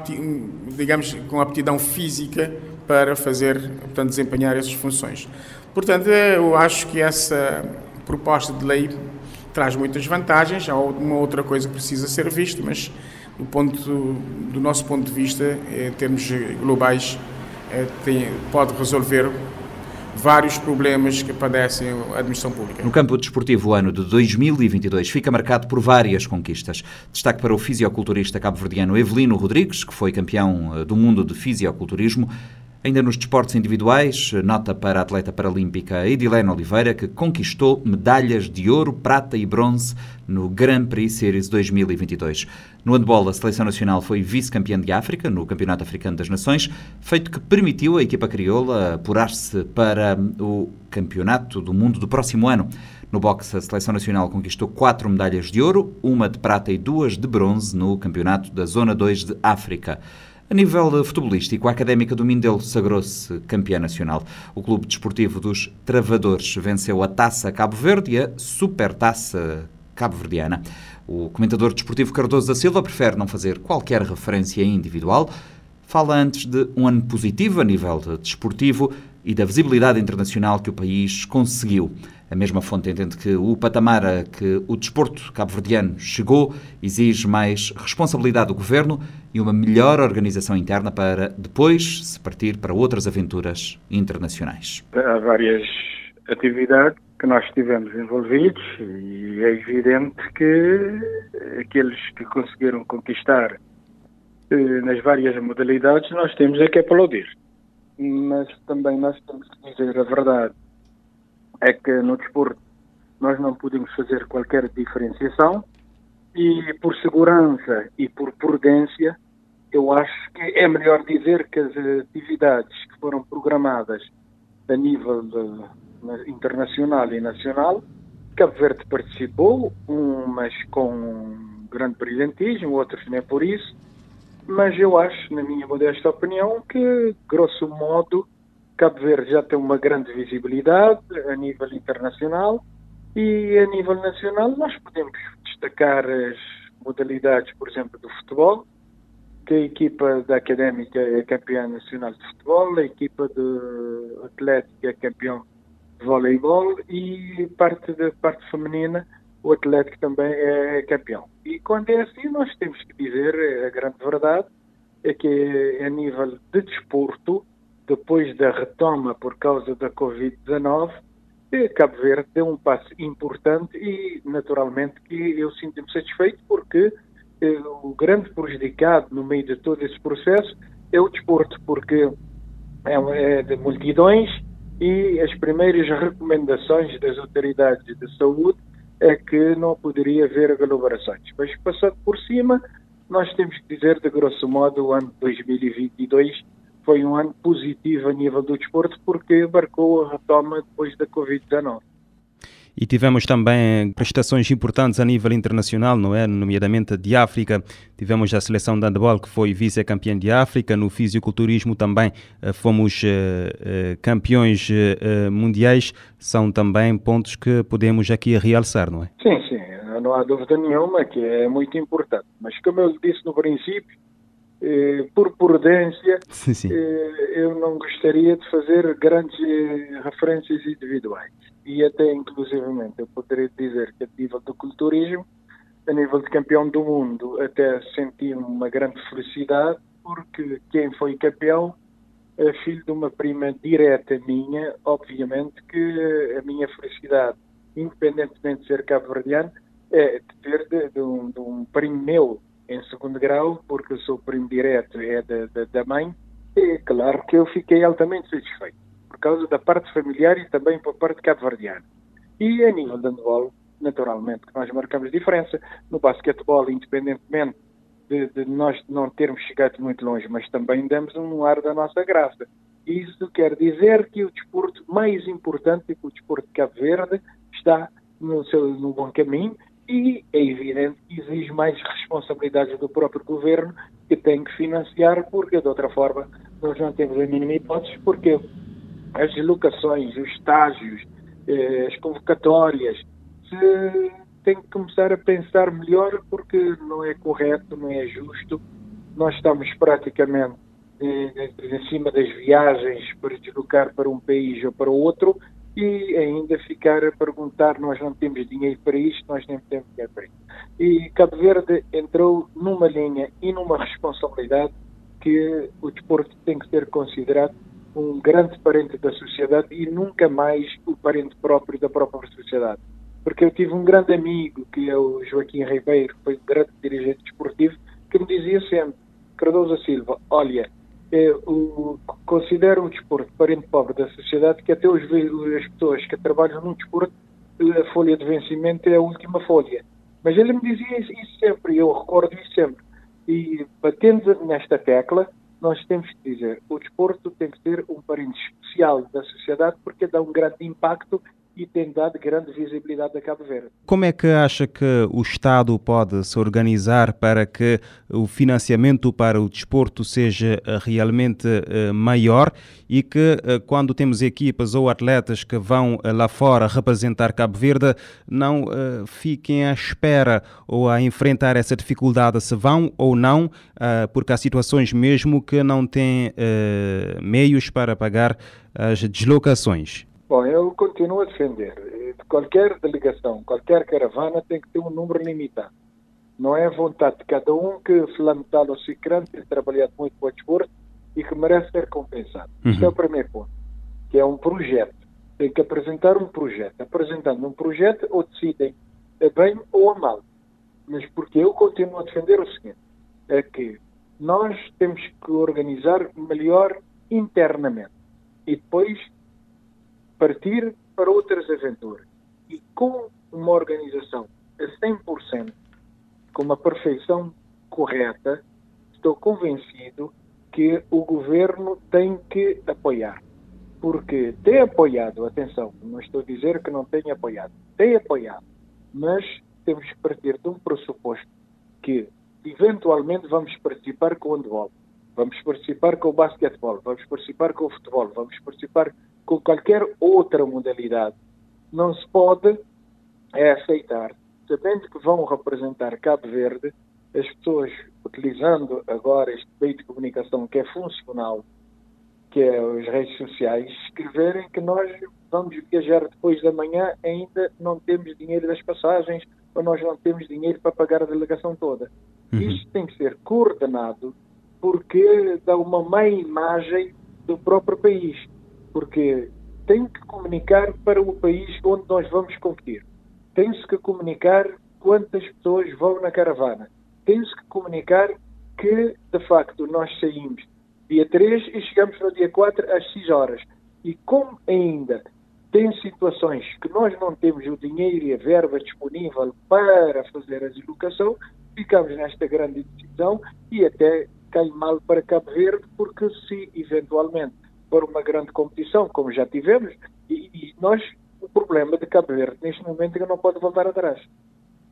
E: digamos, com aptidão física para fazer, portanto, desempenhar essas funções. Portanto, eu acho que essa proposta de lei traz muitas vantagens. Há uma outra coisa que precisa ser vista, mas do, ponto, do nosso ponto de vista, em termos globais, é, tem, pode resolver vários problemas que padecem a administração pública.
A: No campo desportivo, o ano de 2022 fica marcado por várias conquistas. Destaque para o fisioculturista cabo-verdiano Evelino Rodrigues, que foi campeão eh, do mundo de fisioculturismo. Ainda nos desportos individuais, nota para a atleta paralímpica Edilene Oliveira, que conquistou medalhas de ouro, prata e bronze no Grand Prix Series 2022. No handball, a seleção nacional foi vice-campeã de África no Campeonato Africano das Nações, feito que permitiu à equipa crioula apurar-se para o Campeonato do Mundo do próximo ano. No boxe, a seleção nacional conquistou quatro medalhas de ouro, uma de prata e duas de bronze no Campeonato da Zona 2 de África. A nível futebolístico, a Académica do Mindelo sagrou-se campeã nacional. O Clube Desportivo dos Travadores venceu a Taça Cabo Verde e a Supertaça Cabo-Verdiana. O comentador desportivo Cardoso da Silva prefere não fazer qualquer referência individual. Fala antes de um ano positivo a nível desportivo e da visibilidade internacional que o país conseguiu. A mesma fonte entende que o patamar a que o desporto cabo-verdiano chegou exige mais responsabilidade do governo e uma melhor organização interna para depois se partir para outras aventuras internacionais.
F: Há várias atividades que nós estivemos envolvidos e é evidente que aqueles que conseguiram conquistar eh, nas várias modalidades nós temos é que aplaudir. Mas também nós temos que dizer a verdade é que no desporto nós não podemos fazer qualquer diferenciação e por segurança e por prudência eu acho que é melhor dizer que as atividades que foram programadas a nível de, internacional e nacional, Cabo Verde participou, umas com grande brilhantismo, outras nem por isso, mas eu acho, na minha modesta opinião, que, grosso modo, Cabo Verde já tem uma grande visibilidade a nível internacional e a nível nacional nós podemos destacar as modalidades, por exemplo, do futebol, que a equipa da Académica é campeã nacional de futebol, a equipa de Atlética é campeão de voleibol e parte da parte feminina o Atlético também é campeão. E quando é assim, nós temos que dizer a grande verdade é que a nível de desporto depois da retoma por causa da Covid-19, Cabo Verde deu um passo importante e, naturalmente, que eu sinto-me satisfeito porque eh, o grande prejudicado no meio de todo esse processo é o desporto, porque é, é de multidões e as primeiras recomendações das autoridades de saúde é que não poderia haver aglomerações. Mas passando por cima, nós temos que dizer, de grosso modo, o ano 2022 foi um ano positivo a nível do desporto porque marcou a retoma depois da Covid-19.
C: E tivemos também prestações importantes a nível internacional, não é? Nomeadamente de África. Tivemos a seleção de handball que foi vice-campeã de África. No fisiculturismo também eh, fomos uh, uh, campeões mundiais. São também pontos que podemos aqui realçar, não é?
F: Sim, sim. Não há dúvida nenhuma que é muito importante. Mas como eu disse no princípio, eh, por prudência, sim, sim. Eh, eu não gostaria de fazer grandes eh, referências individuais. E até, inclusivamente, eu poderia dizer que a nível do culturismo, a nível de campeão do mundo, até senti uma grande felicidade, porque quem foi campeão é filho de uma prima direta minha, obviamente que a minha felicidade, independentemente de ser cabo-verdiano, é de ter de, de, um, de um primo meu em segundo grau, porque eu sou primo direto é da, da, da mãe, é claro que eu fiquei altamente satisfeito, por causa da parte familiar e também por parte cabo-verdiana. E a nível de handball, naturalmente, nós marcamos diferença. No basquetebol, independentemente de, de, nós não termos chegado muito longe, mas também damos um ar da nossa graça. Isso quer dizer que o desporto mais importante, que o desporto de Cabo Verde, está no, seu, no bom caminho e é evidente que exige mais responsabilidades do próprio governo que tem que financiar, porque de outra forma nós não temos a mínima hipótese, porque as deslocações, os estágios, eh, as convocatórias, se tem que começar a pensar melhor porque não é correto, não é justo. Nós estamos praticamente eh, em cima das viagens para deslocar para um país ou para outro e ainda ficar a perguntar, nós não temos dinheiro para isto, nós nem temos dinheiro para isto. E Cabo Verde entrou numa linha e numa responsabilidade que o desporto tem que ser considerado um grande parente da sociedade e nunca mais o parente próprio da própria sociedade. Porque eu tive um grande amigo, que é o Joaquim Ribeiro, foi um grande dirigente desportivo, que me dizia sempre, Cardoso Silva, olha, é, o, considero o desporto parente pobre da sociedade que até os, as pessoas que trabalham no desporto a folha de vencimento é a última folha. Mas ele me dizia isso, sempre, eu recordo isso sempre. E batendo nesta tecla, nós temos que dizer o desporto tem que ser um parente especial da sociedade porque dá um grande impacto e tem dado grande visibilidade a Cabo Verde.
C: Como é que acha que o Estado pode se organizar para que o financiamento para o desporto seja eh, realmente uh, maior e que uh, quando temos equipas ou atletas que vão lá fora representar Cabo Verde não fiquem à espera ou a enfrentar essa dificuldade se vão ou não, porque há situações mesmo que não têm meios para pagar as deslocações?
F: Bom, eu continuo a defender. Qualquer delegação, qualquer caravana tem que ter um número limitado. Não é a vontade de cada um que fulano tal ou cicrano tem trabalhado muito para o desporto e que merece ser compensado. Uhum. Este é o primeiro ponto, que é um projeto. Tem que apresentar um projeto. Apresentando um projeto, ou decidem a bem ou a mal. Mas porque eu continuo a defender o seguinte, é que nós temos que organizar melhor internamente. E depois partir para outras aventuras. E com uma organização a 100%, com uma perfeição correta, estou convencido que o governo tem que apoiar. Porque tem apoiado, atenção, não estou a dizer que não tenha apoiado, tem apoiado, mas temos que partir de um pressuposto que eventualmente vamos participar com o handball, vamos participar com o basquetebol, vamos participar com o futebol, vamos participar com qualquer outra modalidade. Não se pode é aceitar, sabendo que vão representar Cabo Verde, as pessoas utilizando agora este meio de comunicação que é funcional, que é as redes sociais, escreverem que nós vamos viajar depois da manhã ainda não temos dinheiro das passagens ou nós não temos dinheiro para pagar a delegação toda. Uhum. Isto tem que ser coordenado porque dá uma má imagem do próprio país porque tem que comunicar para o país onde nós vamos competir. Tem-se que comunicar quantas pessoas vão na caravana. Tem-se que comunicar que, de facto, nós saímos dia 3 e chegamos no dia 4 às 6 horas. E como ainda tem situações que nós não temos o dinheiro e a verba disponível para fazer a deslocação, ficamos nesta grande decisão e até cai mal para Cabo Verde, porque se eventualmente para uma grande competição, como já tivemos, e, e nós, o problema de Cabo Verde neste momento é que não pode voltar atrás.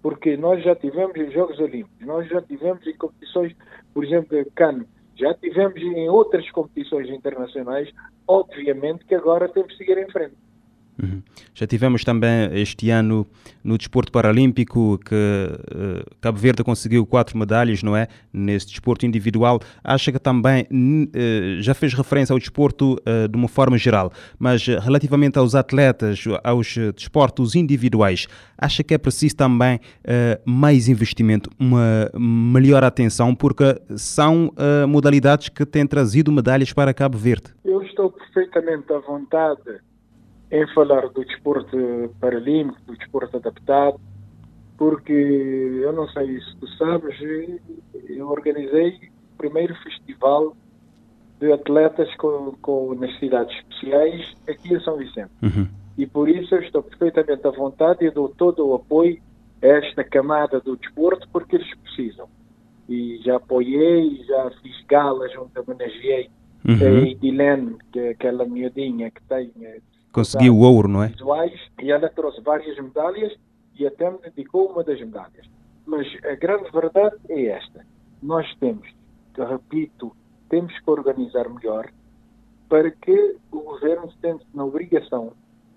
F: Porque nós já tivemos em Jogos Olímpicos, nós já tivemos em competições, por exemplo, Cannes, já tivemos em outras competições internacionais, obviamente que agora temos que seguir em frente.
C: Uhum. Já tivemos também este ano no desporto paralímpico que uh, Cabo Verde conseguiu quatro medalhas, não é? Nesse desporto individual. Acha que também uh, já fez referência ao desporto uh, de uma forma geral, mas relativamente aos atletas, aos desportos individuais, acha que é preciso também mais investimento, uma melhor atenção, porque são modalidades que têm trazido medalhas para Cabo Verde?
F: Eu estou perfeitamente à vontade em falar do desporto paralímpico, do desporto adaptado, porque eu não sei se tu sabes, eu organizei o primeiro festival de atletas com, com necessidades especiais aqui em São Vicente. Uhum. E por isso eu estou perfeitamente à vontade e dou todo o apoio a esta camada do desporto porque eles precisam. E já apoiei, já fiz galas onde homenageei uhum. a Edilene, que é aquela miudinha que tem
C: Conseguiu o ouro, não é?
F: Visuais, e ela trouxe várias medalhas e até me dedicou uma das medalhas. Mas a grande verdade é esta. Nós temos, repito, temos que organizar melhor para que o governo se sente na obrigação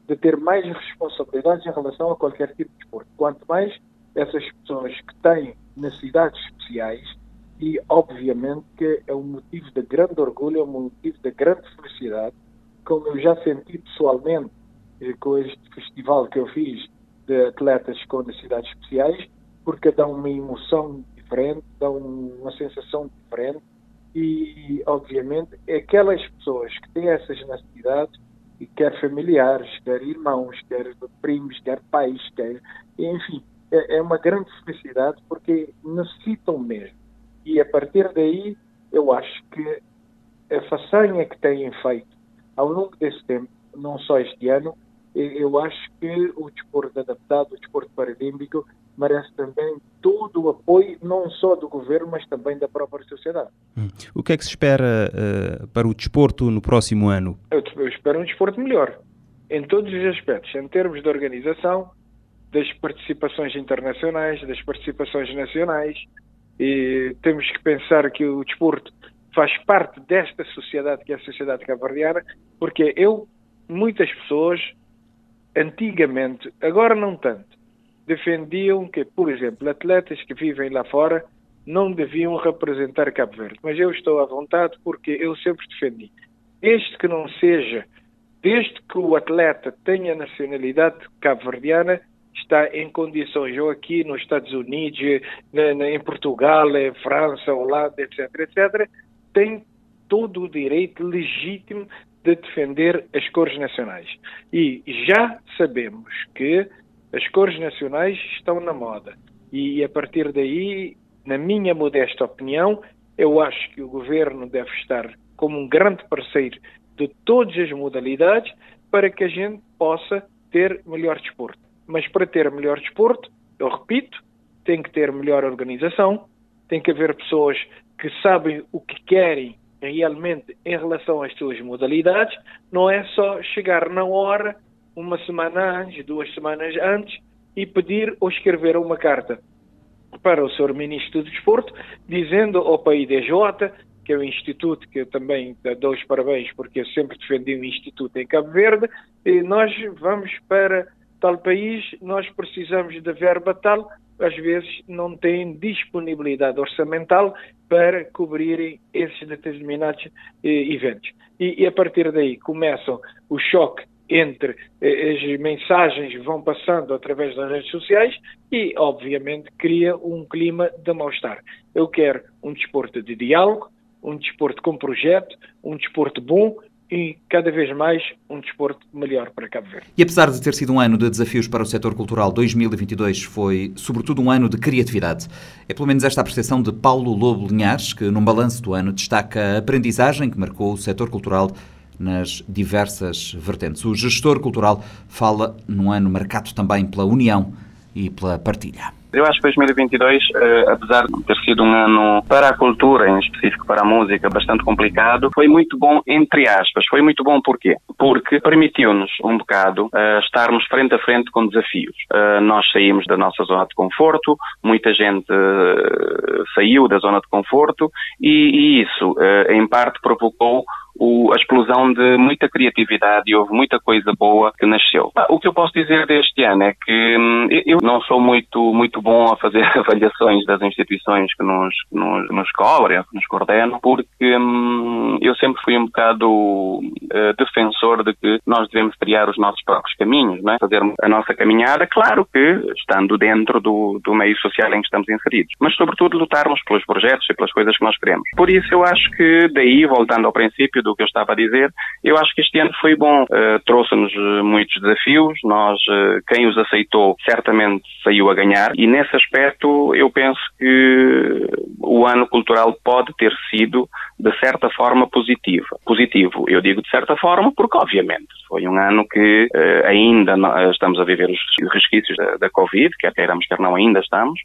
F: de ter mais responsabilidades em relação a qualquer tipo de esporte. Quanto mais essas pessoas que têm necessidades especiais, e obviamente que é um motivo de grande orgulho, é um motivo de grande felicidade, como eu já senti pessoalmente eh, com este festival que eu fiz de atletas com necessidades especiais, porque dá uma emoção diferente, dá uma sensação diferente e, obviamente, aquelas pessoas que têm essas necessidades, quer familiares, quer irmãos, quer primos, quer pais, quer, enfim, é, é uma grande felicidade porque necessitam mesmo. E a partir daí, eu acho que a façanha que têm feito ao longo desse tempo, não só este ano, eu acho que o desporto adaptado, o desporto paralímpico, merece também todo o apoio, não só do governo, mas também da própria sociedade.
C: Hum. O que é que se espera uh, para o desporto no próximo ano?
F: Eu, eu espero um desporto melhor, em todos os aspectos, em termos de organização, das participações internacionais, das participações nacionais, e temos que pensar que o desporto faz parte desta sociedade que é a sociedade cabo-verdiana, porque eu, muitas pessoas, antigamente, agora não tanto, defendiam que, por exemplo, atletas que vivem lá fora não deviam representar Cabo Verde. Mas eu estou à vontade porque eu sempre defendi. Desde que não seja, desde que o atleta tenha nacionalidade cabo-verdiana, está em condições, ou aqui nos Estados Unidos, em Portugal, em França, Holanda, etc., etc., tem todo o direito legítimo de defender as cores nacionais. E já sabemos que as cores nacionais estão na moda. E a partir daí, na minha modesta opinião, eu acho que o governo deve estar como um grande parceiro de todas as modalidades para que a gente possa ter melhor desporto. Mas para ter melhor desporto, eu repito, tem que ter melhor organização, tem que haver pessoas que sabem o que querem realmente em relação às suas modalidades, não é só chegar na hora uma semana antes, duas semanas antes, e pedir ou escrever uma carta para o Sr. Ministro do Desporto, dizendo ao PIDJ, que é o instituto que eu também dou os parabéns, porque eu sempre defendi um instituto em Cabo Verde, e nós vamos para tal país, nós precisamos de verba tal, às vezes não têm disponibilidade orçamental para cobrirem esses determinados eh, eventos. E, e, a partir daí começam o choque entre eh, as mensagens vão passando através das redes sociais e, obviamente, cria um clima de mal-estar. Eu quero um desporto de diálogo, um desporto com projeto, um desporto bom e cada vez mais um desporto melhor para Cabo Verde.
A: E apesar de ter sido um ano de desafios para o setor cultural, 2022 foi sobretudo um ano de criatividade. É pelo menos esta a percepção de Paulo Lobo Linhares, que num balanço do ano destaca a aprendizagem que marcou o setor cultural nas diversas vertentes. O gestor cultural fala num ano marcado também pela união e pela partilha.
G: Eu acho que 2022, eh, apesar de ter sido um ano para a cultura, em específico para a música, bastante complicado, foi muito bom, entre aspas. Foi muito bom porquê? Porque permitiu-nos um bocado eh, estarmos frente a frente com desafios. Eh, nós saímos da nossa zona de conforto, muita gente saiu da zona de conforto e, e isso, em parte, provocou o, a explosão de muita criatividade e houve muita coisa boa que nasceu. O que eu posso dizer deste ano é que hum, eu não sou muito, muito bom a fazer *laughs* avaliações das instituições que nos, nos, nos cobrem, que nos coordenam, porque hum, eu sempre fui um bocado uh, defensor de que nós devemos criar os nossos próprios caminhos, não é? fazer a nossa caminhada, claro que estando dentro do, do meio social em que estamos inseridos, mas sobretudo lutarmos pelos projetos e pelas coisas que nós queremos. Por isso eu acho que daí, voltando ao princípio do que eu estava a dizer. Eu acho que este ano foi bom, uh, trouxe-nos eh, muitos desafios, nós, uh, quem os aceitou, certamente saiu a ganhar, e nesse aspecto eu penso que o ano cultural pode ter sido, de certa forma, positivo. Positivo, eu digo de certa forma, porque obviamente foi um ano que uh, ainda estamos a viver os resquícios da, da Covid, quer queiramos, quer não, ainda estamos,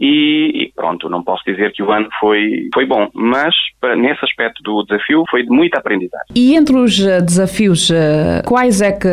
G: e, e, pronto, não posso dizer que o ano foi, foi bom, mas nesse aspecto do desafio foi de muita aprendizagem.
H: E entre os eh, desafios, eh, quais é que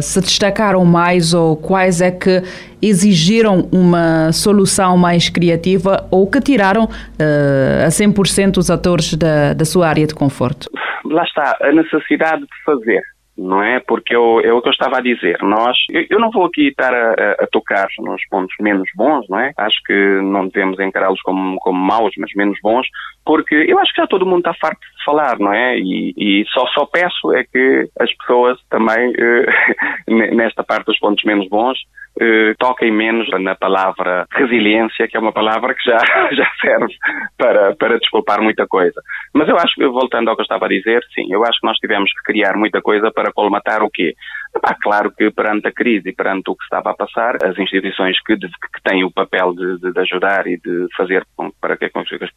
H: se destacaram mais ou quais é que exigiram uma solução mais criativa ou que tiraram uh, a 100% os atores da, da sua área de conforto?
G: Lá está, a necessidade de fazer não é? Porque eu, é o que eu estava a dizer. Nós, eu, eu não vou aqui estar a, a, tocar nos pontos menos bons, não é? Acho que não devemos encará-los como, como maus, mas menos bons, porque eu acho que já todo mundo está farto de falar, não é? E, e só, só peço é que as pessoas também, eh, *laughs* nesta parte dos pontos menos bons, eh, toquem menos na palavra resiliência, que é uma palavra que já, *laughs* já serve para, para desculpar muita coisa. Mas eu acho que, voltando ao que eu estava a dizer, sim, eu acho que nós tivemos que criar muita coisa para colmatar o quê? Epá, claro que perante a crise e perante o que estava a passar, as instituições que, que têm o papel de, de, ajudar e de fazer para que,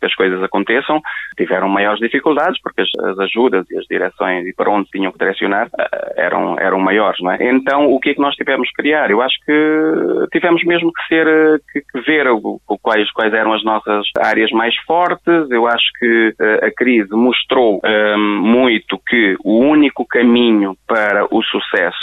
G: as coisas aconteçam tiveram maiores dificuldades porque as, as, ajudas e as direções e para onde tinham que direcionar uh, eram, eram maiores, não é? Então o que é que nós tivemos que criar? Eu acho que tivemos mesmo que ser, eh, que, que ver o, quais, quais eram as nossas áreas mais fortes. Eu acho que uh, a crise mostrou muito que o único caminho para o sucesso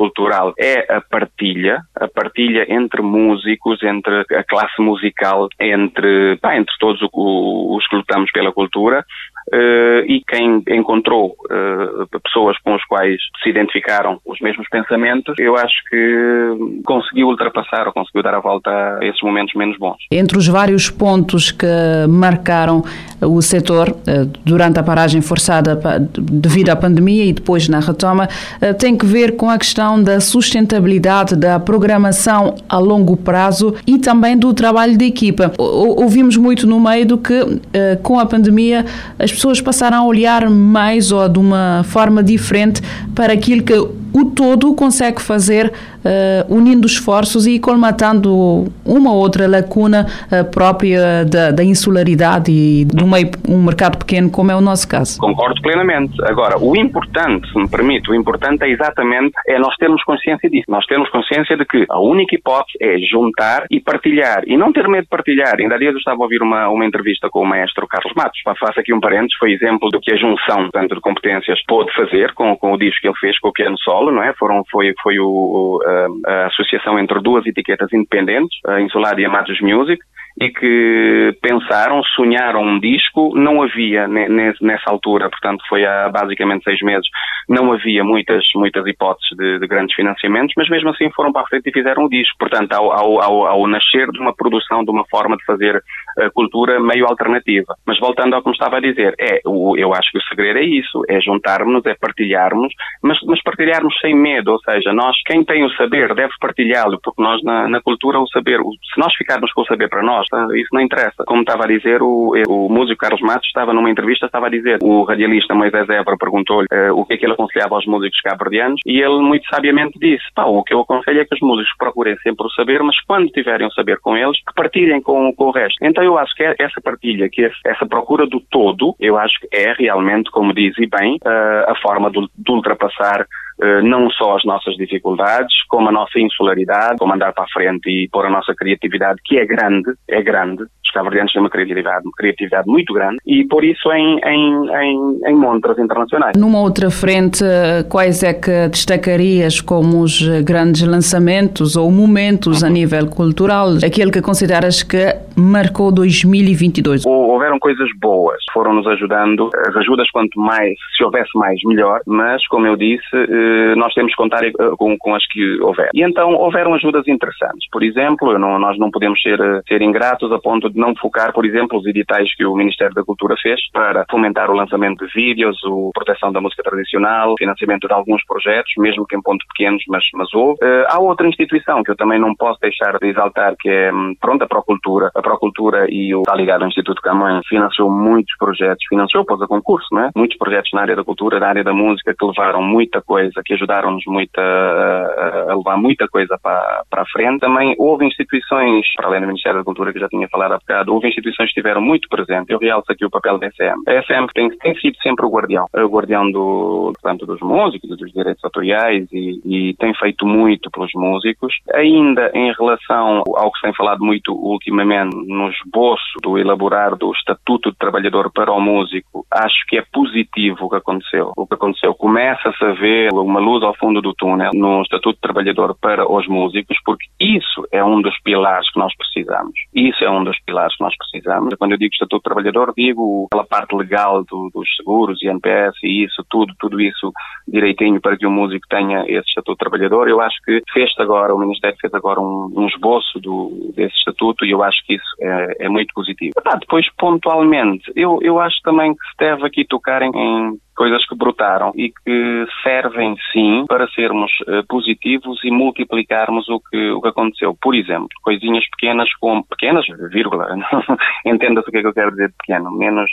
G: cultural é a partilha, a partilha entre músicos, entre a classe musical, entre, pá, entre todos os que lutamos pela cultura, Uh, e quem encontrou uh, pessoas com as quais se identificaram os mesmos pensamentos, eu acho que conseguiu ultrapassar ou conseguiu dar a volta a esses momentos menos bons.
H: Entre os vários pontos que marcaram o setor uh, durante a paragem forçada devido à pandemia e depois na retoma, tem que ver com a questão da sustentabilidade da programação a longo prazo e também do trabalho de equipa. Ouvimos muito no meio do que com a pandemia as pessoas passaram a olhar mais ou de uma forma diferente para aquilo que o todo consegue fazer uh, unindo esforços e colmatando uma ou outra lacuna uh, própria da, da, insularidade e de um, meio, um mercado pequeno como é o nosso caso.
G: Concordo plenamente. Agora, o importante, se me permite, o importante é exatamente é nós termos consciência disso. Nós termos consciência de que a única hipótese é juntar e partilhar e não ter medo de partilhar. Ainda há dias eu estava a ouvir uma, uma entrevista com o maestro Carlos Matos. Faço aqui um parênteses, foi exemplo do que a junção tanto de competências pôde fazer com, com o disco que ele fez com o piano solo não é? Foram, foi foi o, a, associação entre duas etiquetas independentes, a Insular e a Matos Music, e que pensaram, sonharam um disco, não havia nessa altura, portanto foi há basicamente seis meses, não havia muitas, muitas hipóteses de, de grandes financiamentos, mas mesmo assim foram para a frente e fizeram o disco. Portanto, ao, ao, ao, nascer de uma produção, de uma forma de fazer a cultura meio alternativa. Mas voltando ao que me estava a dizer, é, eu acho que o segredo é isso, é juntarmos, é partilharmos, mas, mas partilharmos sem medo, ou seja, nós, quem tem o saber deve partilhá-lo, porque nós na, na cultura o saber, se nós ficarmos com o saber para nós, tá, isso não interessa. Como estava a dizer, o, o músico Carlos Matos estava numa entrevista, estava a dizer, o radialista Moisés Évora perguntou-lhe uh, o que é que ele aconselhava aos músicos cabo-verdianos e ele muito sabiamente disse, pá, o que eu aconselho é que os músicos procurem sempre o saber, mas quando tiverem o saber com eles, que partilhem com, com o resto. Então eu acho que é essa partilha, que essa procura do todo, eu acho que é realmente, como diz e bem, uh, a forma de, de ultrapassar eh, não só as nossas dificuldades, como a nossa insularidade, como andar para a frente e pôr a nossa criatividade, que é grande, é grande. Os cabo-verdianos têm uma criatividade, uma criatividade muito grande e por isso em, em, em, em montras internacionais.
H: Numa outra frente, quais é que destacarias como os grandes lançamentos ou momentos a nível cultural, aquele que consideras que marcou 2022?
G: Houveram coisas boas, foram nos ajudando. As ajudas, quanto mais, se houvesse mais, melhor, mas como eu disse, eh, nós temos que contar eh, com, com, as que houver. E então houveram ajudas interessantes. Por exemplo, não, nós não podemos ser, eh, ser ingratos a ponto de não focar, por exemplo, os editais que o Ministério da Cultura fez para fomentar o lançamento de vídeos, a proteção da música tradicional, financiamento de alguns projetos, mesmo que em pontos pequenos, mas, mas houve. Uh, há outra instituição que eu também não posso deixar de exaltar, que é, hum, pronto, a Procultura. A Procultura e o está ligado ao Instituto Camões financiou muitos projetos, financiou, pôs a concurso, não é? Muitos projetos na área da cultura, na área da música, que levaram muita coisa que ajudaram-nos muito a, a, levar muita coisa para, para a frente. Também houve instituições, para além do Ministério da Cultura, que já tinha falado há bocado, houve instituições que estiveram muito presentes. Eu realço aqui o papel da SM. A SM tem, tem sido sempre o guardião, o guardião do, portanto, dos músicos, dos direitos autoriais e, e tem feito muito pelos músicos. Ainda em relação ao que se tem falado muito ultimamente no esboço do elaborar do Estatuto de Trabalhador para o músico, acho que é positivo o que aconteceu. O que aconteceu começa-se a ver uma luz ao fundo do túnel no Estatuto de Trabalhador para os músicos, porque isso é um dos pilares que nós precisamos. Isso é um dos pilares que nós precisamos. Quando eu digo Estatuto de Trabalhador, digo aquela parte legal do, dos seguros, INPS e isso, tudo, tudo isso direitinho para que o músico tenha esse Estatuto de Trabalhador. Eu acho que fez agora, o Ministério fez agora um, um esboço do, desse Estatuto e eu acho que isso é, é muito positivo. Ah, depois, pontualmente, eu, eu acho também que se deve aqui tocar em, em coisas que brotaram e que servem sim para sermos uh, positivos e multiplicarmos o que, o que aconteceu. Por exemplo, coisinhas pequenas como pequenas, vírgula, *laughs* entenda-se o que é que eu quero dizer pequeno, menos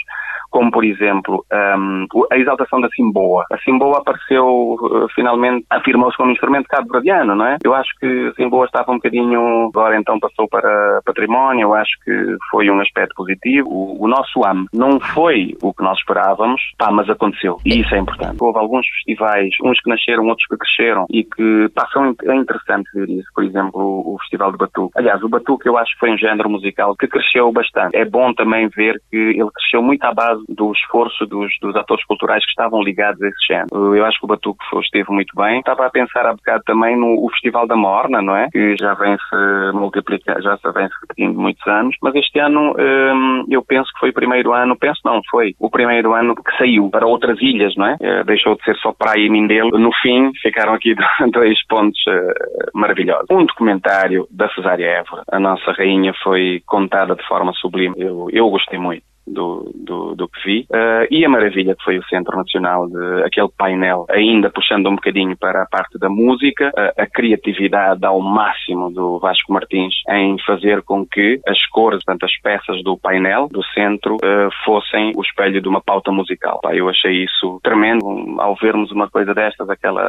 G: como por exemplo um, a exaltação da Simboa. A Simboa apareceu uh, finalmente, afirmou-se como instrumento cabo-verdiano, não é? Eu acho que a Simboa estava um bocadinho, agora então passou para património, eu acho que foi um aspecto positivo. O, o nosso AM não foi o que nós esperávamos, pá, mas aconteceu. E isso é importante. Houve alguns festivais, uns que nasceram, outros que cresceram e que passam é interessante ver isso. Por exemplo, o Festival de Batuque. Aliás, o Batuque eu acho que foi um género musical que cresceu bastante. É bom também ver que ele cresceu muito à base do esforço dos, dos atores culturais que estavam ligados a esse género. Eu acho que o Batuque esteve muito bem. Estava a pensar há bocado também no Festival da Morna, não é? Que já vem-se multiplicar, já se vem-se repetindo muitos anos. Mas este ano hum, eu penso que foi o primeiro ano, penso não, foi o primeiro ano que saiu para outras ilhas, não é? Uh, deixou de ser só praia e Mindelo. No fim, ficaram aqui *laughs* dois pontos uh, maravilhosos. Um documentário da Cesária Évora. A nossa rainha foi contada de forma sublime. Eu, eu gostei muito do, do, do que vi. Uh, e a maravilha que foi o Centro Nacional de aquele painel, ainda puxando um bocadinho para a parte da música, uh, a criatividade ao máximo do Vasco Martins em fazer com que as cores, portanto, as peças do painel do centro uh, fossem o espelho de uma pauta musical. Pá, eu achei isso tremendo ao vermos uma coisa destas, aquela,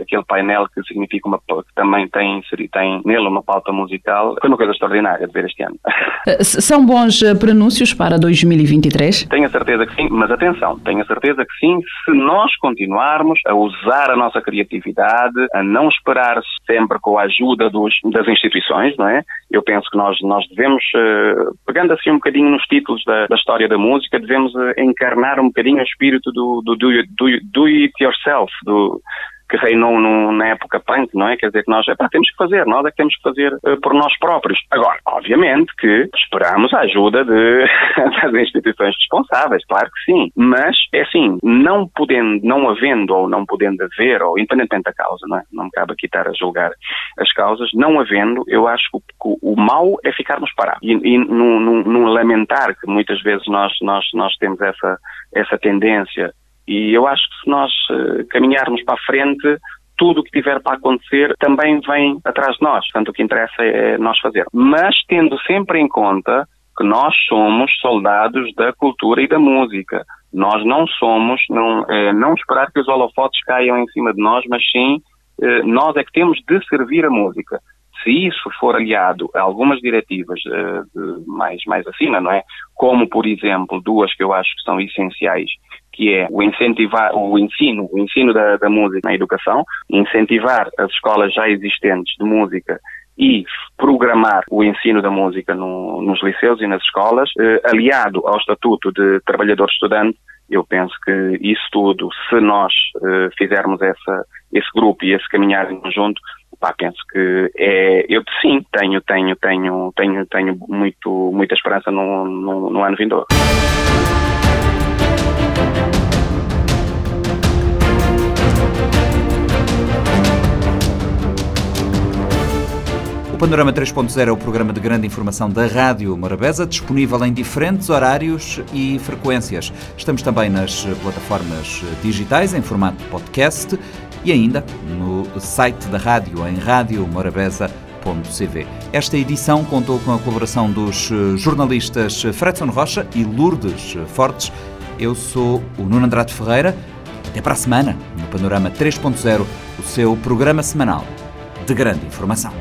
G: aquele painel que significa uma, que também tem, tem nele uma pauta musical. Foi uma coisa extraordinária de ver este ano. *laughs*
H: São bons prenúncios para 2020 2023?
G: Tenho a certeza que sim, mas atenção, tenho a certeza que sim, se nós continuarmos a usar a nossa criatividade, a não esperar sempre com a ajuda dos, das instituições, não é? Eu penso que nós, nós devemos, uh, pegando assim um bocadinho nos títulos da, da história da música, devemos uh, encarnar um bocadinho o espírito do, do, do, do, do it yourself, do que reinou no, na época punk, não é? Quer dizer que nós, temos que fazer, nós é que temos que fazer uh, por nós próprios. Agora, obviamente que esperamos a ajuda de, *laughs* das instituições responsáveis, claro que sim. Mas, é assim, não podendo, não havendo ou não podendo haver, ou independentemente da causa, não é? Não me cabe aqui estar a julgar as causas, não havendo, eu acho que o, o mal é ficarmos parados. E, e num, lamentar que muitas vezes nós, nós, nós temos essa, essa tendência e eu acho que se nós uh, caminharmos para a frente, tudo o que tiver para acontecer também vem atrás de nós. Portanto, o que interessa é nós fazer. Mas tendo sempre em conta que nós somos soldados da cultura e da música. Nós não somos, não, é, não esperar que os holofotes caiam em cima de nós, mas sim, é, nós é que temos de servir a música. Se isso for aliado a algumas diretivas é, mais, mais acima, não é? Como, por exemplo, duas que eu acho que são essenciais, que é o incentivar o ensino, o ensino da, da música na educação, incentivar as escolas já existentes de música e programar o ensino da música no, nos liceus e nas escolas, eh, aliado ao Estatuto de Trabalhador-Estudante, eu penso que isso tudo, se nós eh, fizermos essa, esse grupo e esse caminhar em conjunto, pá, penso que é, eu sim, tenho, tenho, tenho, tenho, tenho muito, muita esperança no, no, no ano vindouro.
A: Panorama 3.0 é o programa de grande informação da Rádio Morabeza, disponível em diferentes horários e frequências. Estamos também nas plataformas digitais em formato podcast e ainda no site da rádio em radiomorabeza.cv. Esta edição contou com a colaboração dos jornalistas Fredson Rocha e Lourdes Fortes. Eu sou o Nuno Andrade Ferreira. Até para a semana, no Panorama 3.0, o seu programa semanal de grande informação.